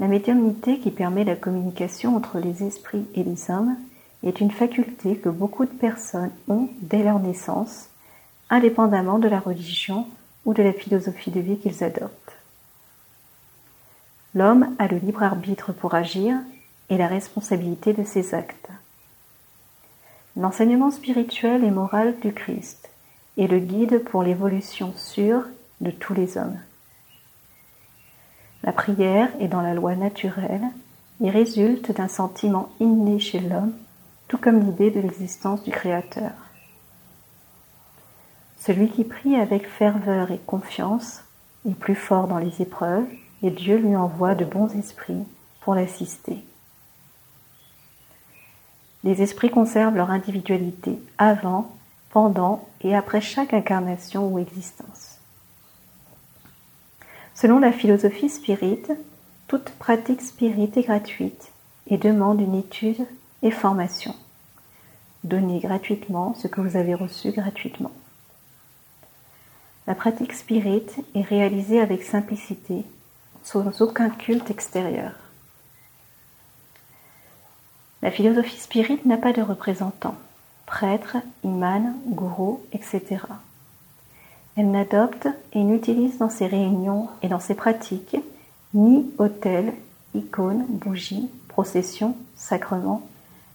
La médiumnité qui permet la communication entre les esprits et les hommes est une faculté que beaucoup de personnes ont dès leur naissance, indépendamment de la religion ou de la philosophie de vie qu'ils adoptent. L'homme a le libre arbitre pour agir et la responsabilité de ses actes. L'enseignement spirituel et moral du Christ est le guide pour l'évolution sûre de tous les hommes. La prière est dans la loi naturelle et résulte d'un sentiment inné chez l'homme, tout comme l'idée de l'existence du Créateur. Celui qui prie avec ferveur et confiance est plus fort dans les épreuves et Dieu lui envoie de bons esprits pour l'assister. Les esprits conservent leur individualité avant, pendant et après chaque incarnation ou existence. Selon la philosophie spirite, toute pratique spirite est gratuite et demande une étude et formation. Donnez gratuitement ce que vous avez reçu gratuitement. La pratique spirite est réalisée avec simplicité sans aucun culte extérieur. La philosophie spirite n'a pas de représentants, prêtres, imams, gourous, etc. Elle n'adopte et n'utilise dans ses réunions et dans ses pratiques ni autel, icônes, bougies, processions, sacrements,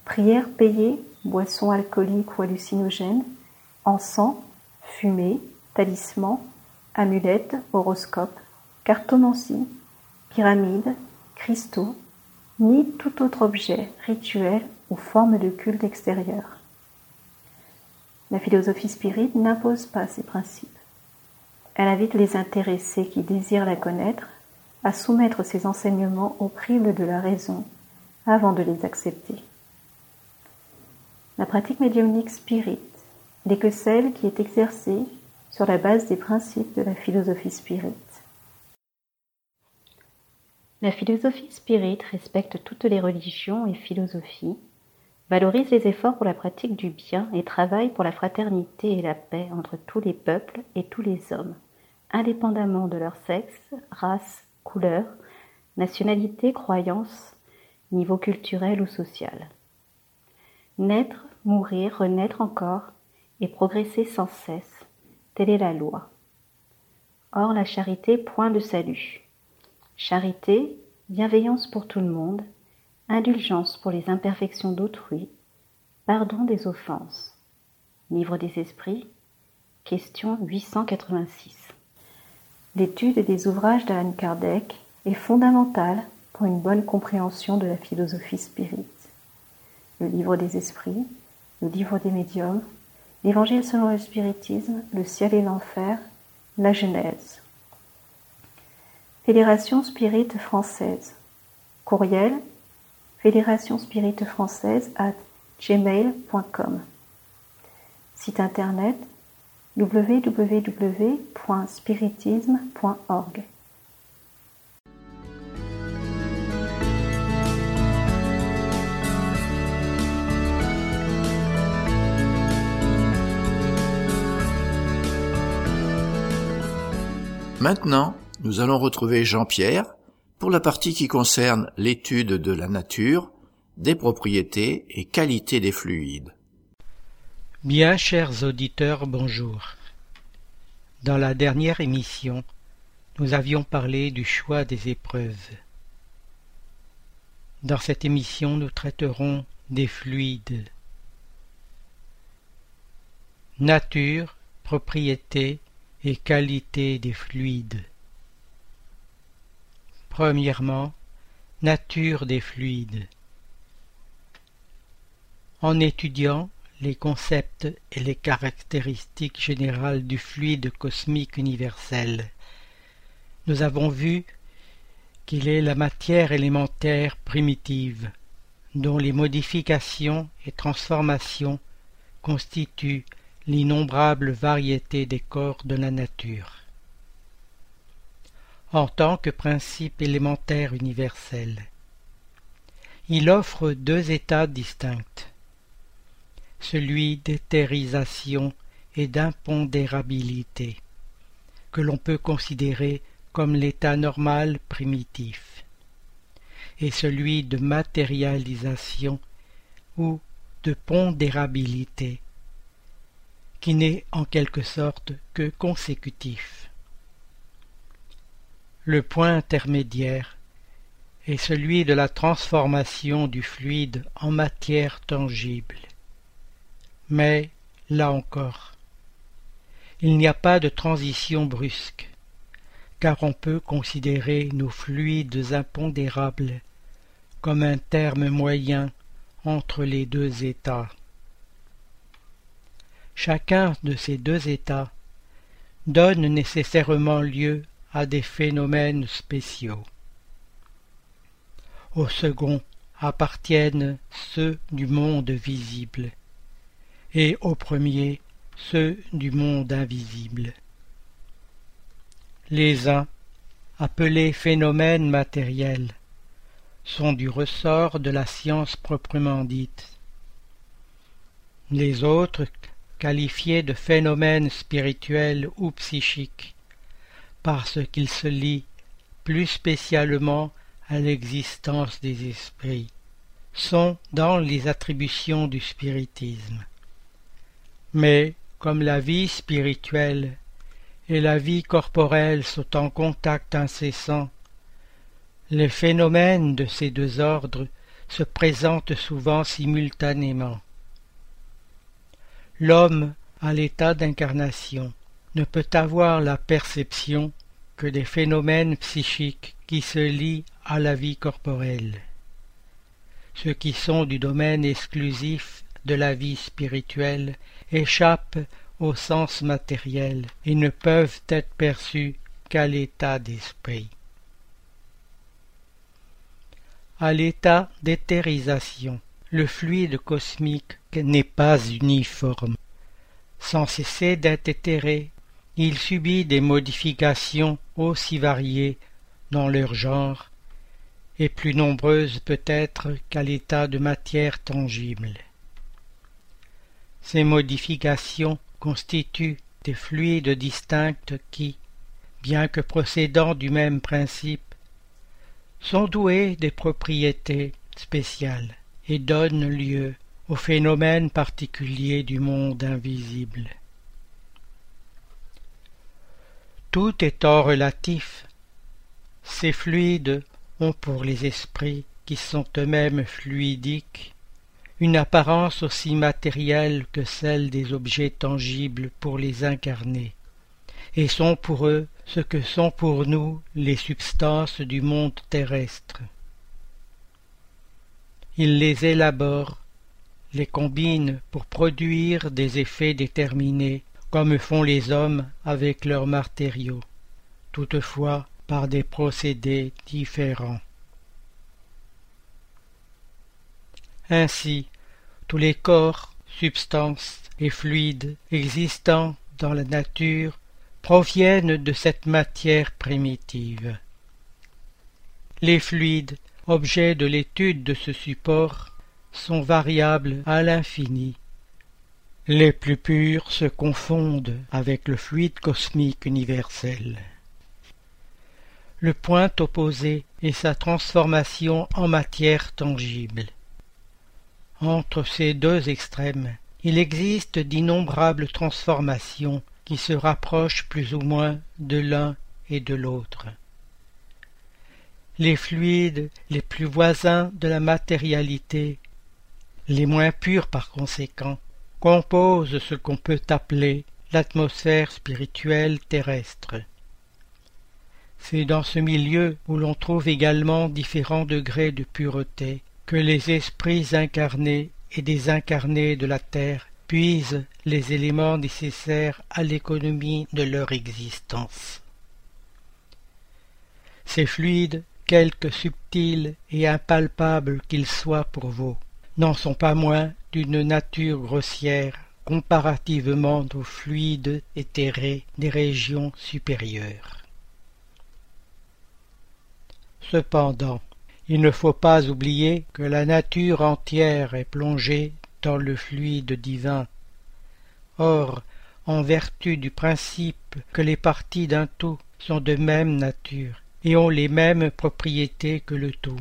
prières payées, boissons alcooliques ou hallucinogènes, encens, fumée, talismans, amulettes, horoscopes, cartomancie, pyramides, cristaux, ni tout autre objet, rituel ou forme de culte extérieur. La philosophie spirite n'impose pas ses principes. Elle invite les intéressés qui désirent la connaître à soumettre ses enseignements au crible de la raison avant de les accepter. La pratique médiumnique spirite n'est que celle qui est exercée sur la base des principes de la philosophie spirite. La philosophie spirit respecte toutes les religions et philosophies, valorise les efforts pour la pratique du bien et travaille pour la fraternité et la paix entre tous les peuples et tous les hommes, indépendamment de leur sexe, race, couleur, nationalité, croyance, niveau culturel ou social. Naître, mourir, renaître encore et progresser sans cesse, telle est la loi. Or la charité point de salut. Charité, bienveillance pour tout le monde, indulgence pour les imperfections d'autrui, pardon des offenses. Livre des esprits, question 886. L'étude des ouvrages d'Alan Kardec est fondamentale pour une bonne compréhension de la philosophie spirite. Le livre des esprits, le livre des médiums, l'évangile selon le spiritisme, le ciel et l'enfer, la Genèse. Fédération Spirite Française. Courriel Fédération Spirite Française à gmail.com. Site internet www.spiritisme.org. Maintenant, nous allons retrouver Jean-Pierre pour la partie qui concerne l'étude de la nature, des propriétés et qualités des fluides. Bien chers auditeurs, bonjour. Dans la dernière émission, nous avions parlé du choix des épreuves. Dans cette émission, nous traiterons des fluides. Nature, propriété et qualité des fluides. Premièrement, nature des fluides. En étudiant les concepts et les caractéristiques générales du fluide cosmique universel, nous avons vu qu'il est la matière élémentaire primitive, dont les modifications et transformations constituent l'innombrable variété des corps de la nature en tant que principe élémentaire universel. Il offre deux états distincts, celui d'éthérisation et d'impondérabilité, que l'on peut considérer comme l'état normal primitif, et celui de matérialisation ou de pondérabilité, qui n'est en quelque sorte que consécutif. Le point intermédiaire est celui de la transformation du fluide en matière tangible. Mais, là encore, il n'y a pas de transition brusque, car on peut considérer nos fluides impondérables comme un terme moyen entre les deux états. Chacun de ces deux états donne nécessairement lieu à des phénomènes spéciaux. Au second appartiennent ceux du monde visible, et au premier ceux du monde invisible. Les uns, appelés phénomènes matériels, sont du ressort de la science proprement dite. Les autres, qualifiés de phénomènes spirituels ou psychiques, parce qu'il se lie plus spécialement à l'existence des esprits, sont dans les attributions du spiritisme. Mais comme la vie spirituelle et la vie corporelle sont en contact incessant, les phénomènes de ces deux ordres se présentent souvent simultanément. L'homme à l'état d'incarnation ne peut avoir la perception que des phénomènes psychiques qui se lient à la vie corporelle. Ceux qui sont du domaine exclusif de la vie spirituelle échappent au sens matériel et ne peuvent être perçus qu'à l'état d'esprit. À l'état d'éthérisation, le fluide cosmique n'est pas uniforme. Sans cesser d'être éthéré, il subit des modifications aussi variées dans leur genre et plus nombreuses peut-être qu'à l'état de matière tangible. Ces modifications constituent des fluides distincts qui, bien que procédant du même principe, sont doués des propriétés spéciales et donnent lieu aux phénomènes particuliers du monde invisible. Tout étant relatif, ces fluides ont pour les esprits qui sont eux-mêmes fluidiques une apparence aussi matérielle que celle des objets tangibles pour les incarnés, et sont pour eux ce que sont pour nous les substances du monde terrestre. Ils les élaborent, les combinent pour produire des effets déterminés, comme font les hommes avec leurs matériaux, toutefois par des procédés différents. Ainsi, tous les corps, substances et fluides existants dans la nature proviennent de cette matière primitive. Les fluides, objets de l'étude de ce support, sont variables à l'infini. Les plus purs se confondent avec le fluide cosmique universel. Le point opposé est sa transformation en matière tangible. Entre ces deux extrêmes, il existe d'innombrables transformations qui se rapprochent plus ou moins de l'un et de l'autre. Les fluides les plus voisins de la matérialité, les moins purs par conséquent, composent ce qu'on peut appeler l'atmosphère spirituelle terrestre. C'est dans ce milieu où l'on trouve également différents degrés de pureté, que les esprits incarnés et désincarnés de la terre puisent les éléments nécessaires à l'économie de leur existence. Ces fluides, quelque subtils et impalpables qu'ils soient pour vous, n'en sont pas moins d'une nature grossière comparativement aux fluides éthérés des régions supérieures. Cependant, il ne faut pas oublier que la nature entière est plongée dans le fluide divin. Or, en vertu du principe que les parties d'un tout sont de même nature et ont les mêmes propriétés que le tout,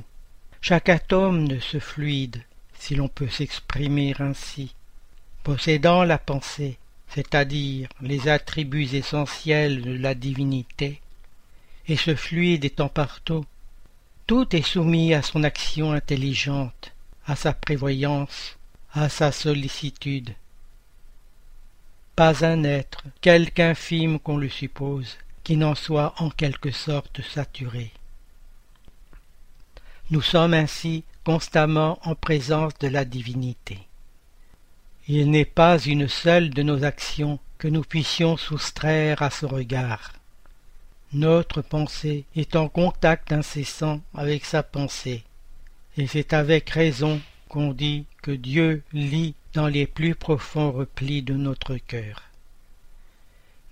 chaque atome de ce fluide, si l'on peut s'exprimer ainsi, possédant la pensée, c'est-à-dire les attributs essentiels de la divinité, et ce fluide étant partout, tout est soumis à son action intelligente, à sa prévoyance, à sa sollicitude. Pas un être, quelque infime qu'on le suppose, qui n'en soit en quelque sorte saturé. Nous sommes ainsi constamment en présence de la divinité. Il n'est pas une seule de nos actions que nous puissions soustraire à ce regard. Notre pensée est en contact incessant avec sa pensée, et c'est avec raison qu'on dit que Dieu lit dans les plus profonds replis de notre cœur.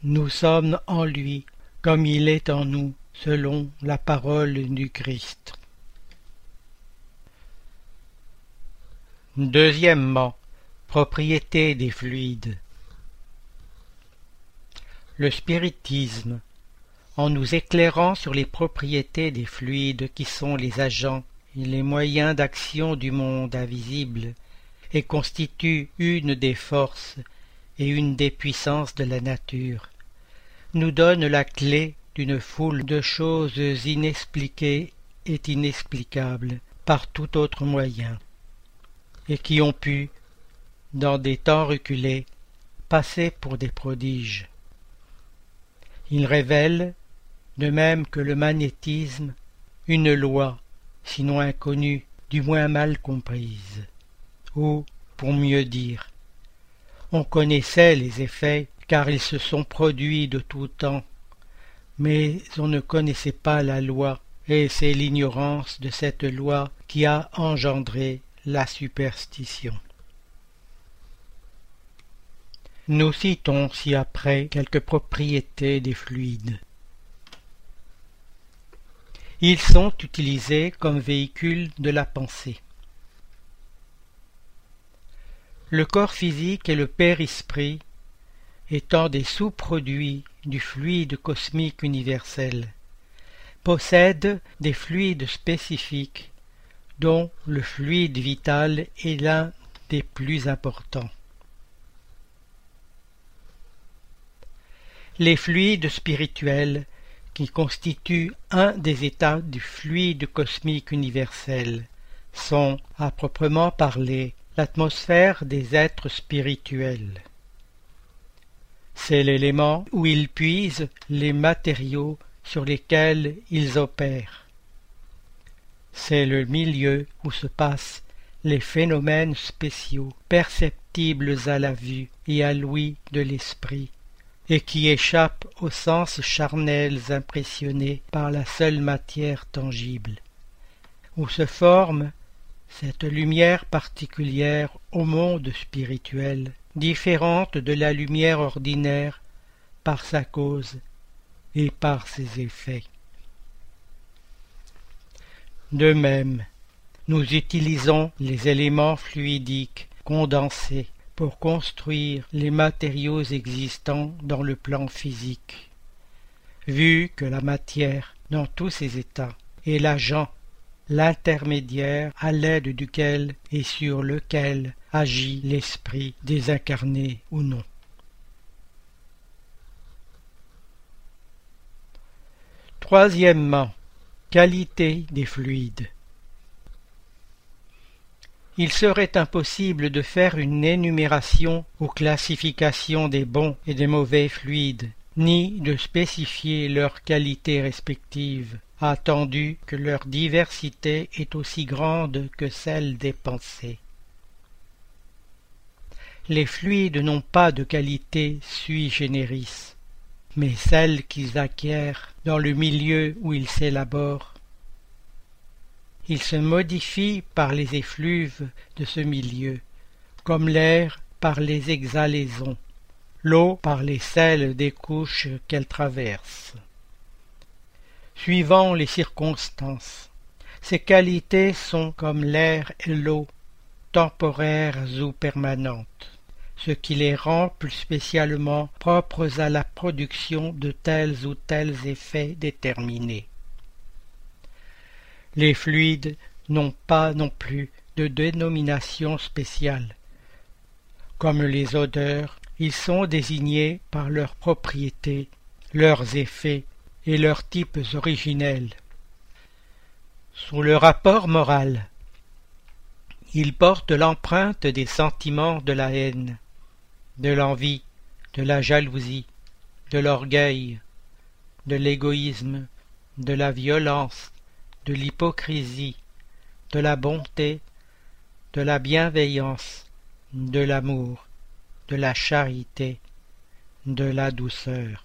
Nous sommes en lui comme il est en nous, selon la parole du Christ. Deuxièmement, propriété des fluides. Le spiritisme en nous éclairant sur les propriétés des fluides qui sont les agents et les moyens d'action du monde invisible, et constituent une des forces et une des puissances de la nature, nous donne la clé d'une foule de choses inexpliquées et inexplicables par tout autre moyen, et qui ont pu, dans des temps reculés, passer pour des prodiges. Ils révèlent de même que le magnétisme, une loi, sinon inconnue, du moins mal comprise. Ou, pour mieux dire, on connaissait les effets car ils se sont produits de tout temps, mais on ne connaissait pas la loi, et c'est l'ignorance de cette loi qui a engendré la superstition. Nous citons ci-après quelques propriétés des fluides. Ils sont utilisés comme véhicule de la pensée. Le corps physique et le père-esprit étant des sous-produits du fluide cosmique universel, possèdent des fluides spécifiques dont le fluide vital est l'un des plus importants. Les fluides spirituels qui constituent un des états du fluide cosmique universel sont, à proprement parler, l'atmosphère des êtres spirituels. C'est l'élément où ils puisent les matériaux sur lesquels ils opèrent. C'est le milieu où se passent les phénomènes spéciaux perceptibles à la vue et à l'ouïe de l'esprit et qui échappent aux sens charnels impressionnés par la seule matière tangible, où se forme cette lumière particulière au monde spirituel, différente de la lumière ordinaire par sa cause et par ses effets. De même, nous utilisons les éléments fluidiques condensés pour construire les matériaux existants dans le plan physique. Vu que la matière, dans tous ses états, est l'agent, l'intermédiaire à l'aide duquel et sur lequel agit l'esprit désincarné ou non. Troisièmement, qualité des fluides. Il serait impossible de faire une énumération ou classification des bons et des mauvais fluides, ni de spécifier leurs qualités respectives, attendu que leur diversité est aussi grande que celle des pensées. Les fluides n'ont pas de qualité sui generis, mais celle qu'ils acquièrent dans le milieu où ils s'élaborent il se modifie par les effluves de ce milieu, comme l'air par les exhalaisons, l'eau par les sels des couches qu'elle traverse. Suivant les circonstances, ces qualités sont comme l'air et l'eau, temporaires ou permanentes, ce qui les rend plus spécialement propres à la production de tels ou tels effets déterminés. Les fluides n'ont pas non plus de dénomination spéciale. Comme les odeurs, ils sont désignés par leurs propriétés, leurs effets et leurs types originels. Sous le rapport moral, ils portent l'empreinte des sentiments de la haine, de l'envie, de la jalousie, de l'orgueil, de l'égoïsme, de la violence, de l'hypocrisie, de la bonté, de la bienveillance, de l'amour, de la charité, de la douceur,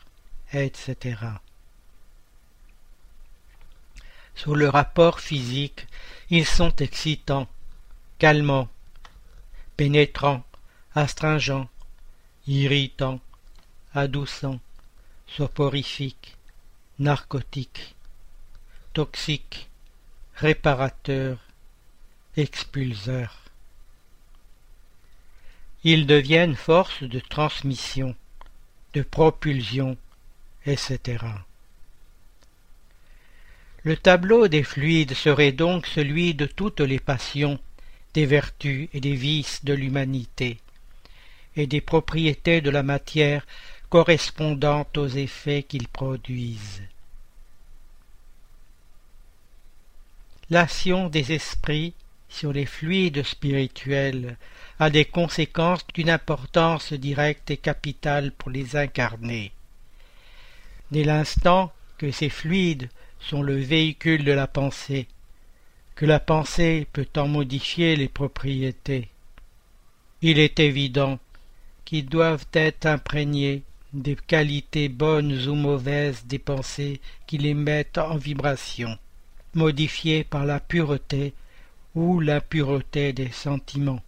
etc. Sous le rapport physique, ils sont excitants, calmants, pénétrants, astringents, irritants, adoucants, soporifiques, narcotiques, toxiques, réparateur, expulseur. Ils deviennent force de transmission, de propulsion, etc. Le tableau des fluides serait donc celui de toutes les passions, des vertus et des vices de l'humanité, et des propriétés de la matière correspondant aux effets qu'ils produisent. l'action des esprits sur les fluides spirituels a des conséquences d'une importance directe et capitale pour les incarnés. Dès l'instant que ces fluides sont le véhicule de la pensée, que la pensée peut en modifier les propriétés, il est évident qu'ils doivent être imprégnés des qualités bonnes ou mauvaises des pensées qui les mettent en vibration modifié par la pureté ou l'impureté des sentiments.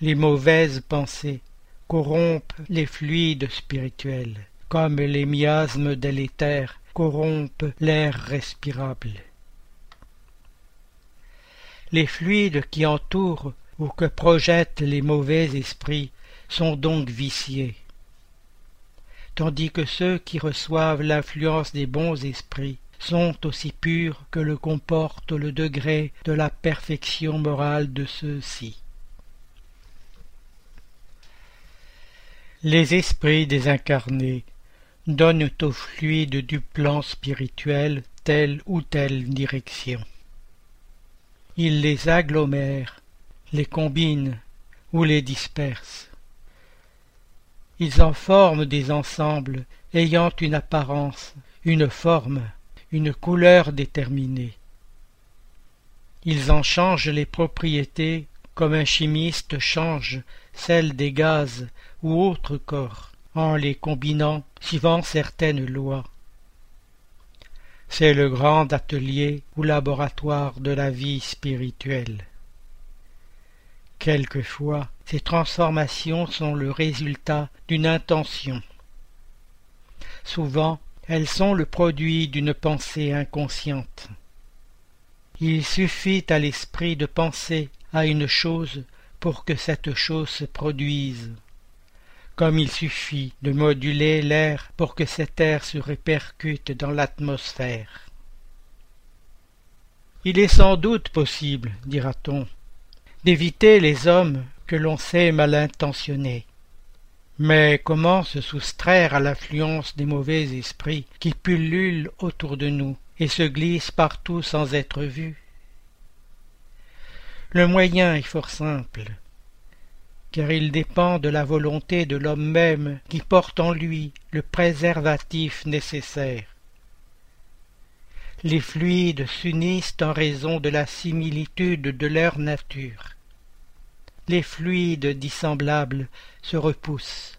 Les mauvaises pensées corrompent les fluides spirituels, comme les miasmes délétères corrompent l'air respirable. Les fluides qui entourent ou que projettent les mauvais esprits sont donc viciés, tandis que ceux qui reçoivent l'influence des bons esprits sont aussi purs que le comporte le degré de la perfection morale de ceux-ci. Les esprits désincarnés donnent aux fluides du plan spirituel telle ou telle direction. Ils les agglomèrent, les combinent ou les dispersent. Ils en forment des ensembles ayant une apparence, une forme, une couleur déterminée. Ils en changent les propriétés comme un chimiste change celles des gaz ou autres corps, en les combinant suivant certaines lois. C'est le grand atelier ou laboratoire de la vie spirituelle. Quelquefois, ces transformations sont le résultat d'une intention. Souvent, elles sont le produit d'une pensée inconsciente. Il suffit à l'esprit de penser à une chose pour que cette chose se produise, comme il suffit de moduler l'air pour que cet air se répercute dans l'atmosphère. Il est sans doute possible, dira-t-on, d'éviter les hommes que l'on sait mal intentionnés. Mais comment se soustraire à l'influence des mauvais esprits qui pullulent autour de nous et se glissent partout sans être vus? Le moyen est fort simple, car il dépend de la volonté de l'homme même qui porte en lui le préservatif nécessaire. Les fluides s'unissent en raison de la similitude de leur nature les fluides dissemblables se repoussent.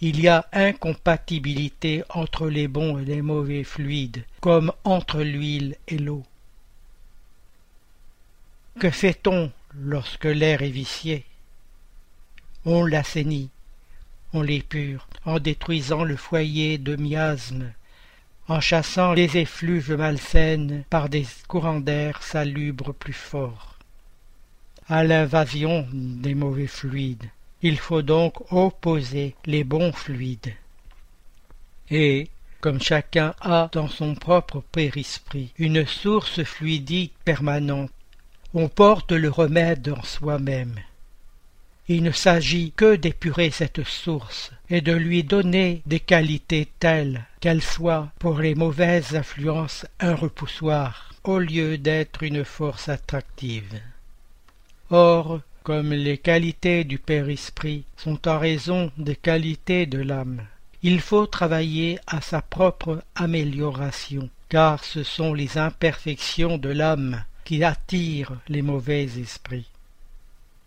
Il y a incompatibilité entre les bons et les mauvais fluides, comme entre l'huile et l'eau. Que fait-on lorsque l'air est vicié? On l'assainit, on l'épure, en détruisant le foyer de miasmes, en chassant les effluves malsaines par des courants d'air salubres plus forts à l'invasion des mauvais fluides. Il faut donc opposer les bons fluides. Et, comme chacun a dans son propre périsprit une source fluidique permanente, on porte le remède en soi-même. Il ne s'agit que d'épurer cette source et de lui donner des qualités telles qu'elle soit pour les mauvaises influences un repoussoir au lieu d'être une force attractive. Or, comme les qualités du Père Esprit sont en raison des qualités de l'âme, il faut travailler à sa propre amélioration, car ce sont les imperfections de l'âme qui attirent les mauvais esprits.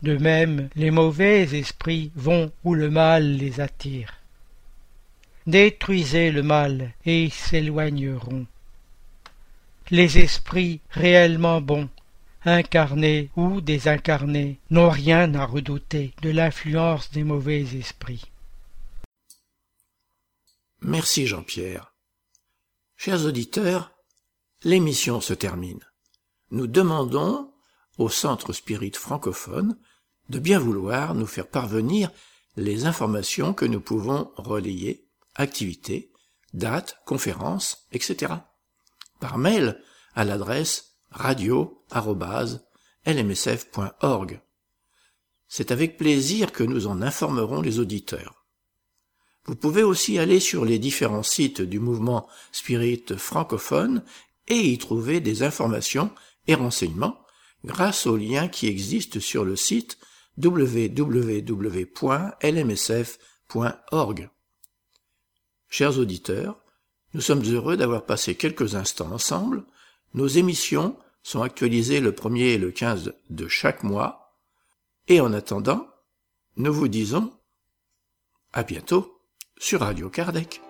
De même, les mauvais esprits vont où le mal les attire. Détruisez le mal et ils s'éloigneront. Les esprits réellement bons incarnés ou désincarnés, n'ont rien à redouter de l'influence des mauvais esprits. Merci Jean-Pierre. Chers auditeurs, l'émission se termine. Nous demandons au Centre Spirit francophone de bien vouloir nous faire parvenir les informations que nous pouvons relayer, activités, dates, conférences, etc. par mail à l'adresse radio.lmsf.org. C'est avec plaisir que nous en informerons les auditeurs. Vous pouvez aussi aller sur les différents sites du mouvement Spirit francophone et y trouver des informations et renseignements grâce aux liens qui existent sur le site www.lmsf.org. Chers auditeurs, nous sommes heureux d'avoir passé quelques instants ensemble nos émissions sont actualisées le premier et le quinze de chaque mois, et en attendant, nous vous disons à bientôt sur Radio Kardec.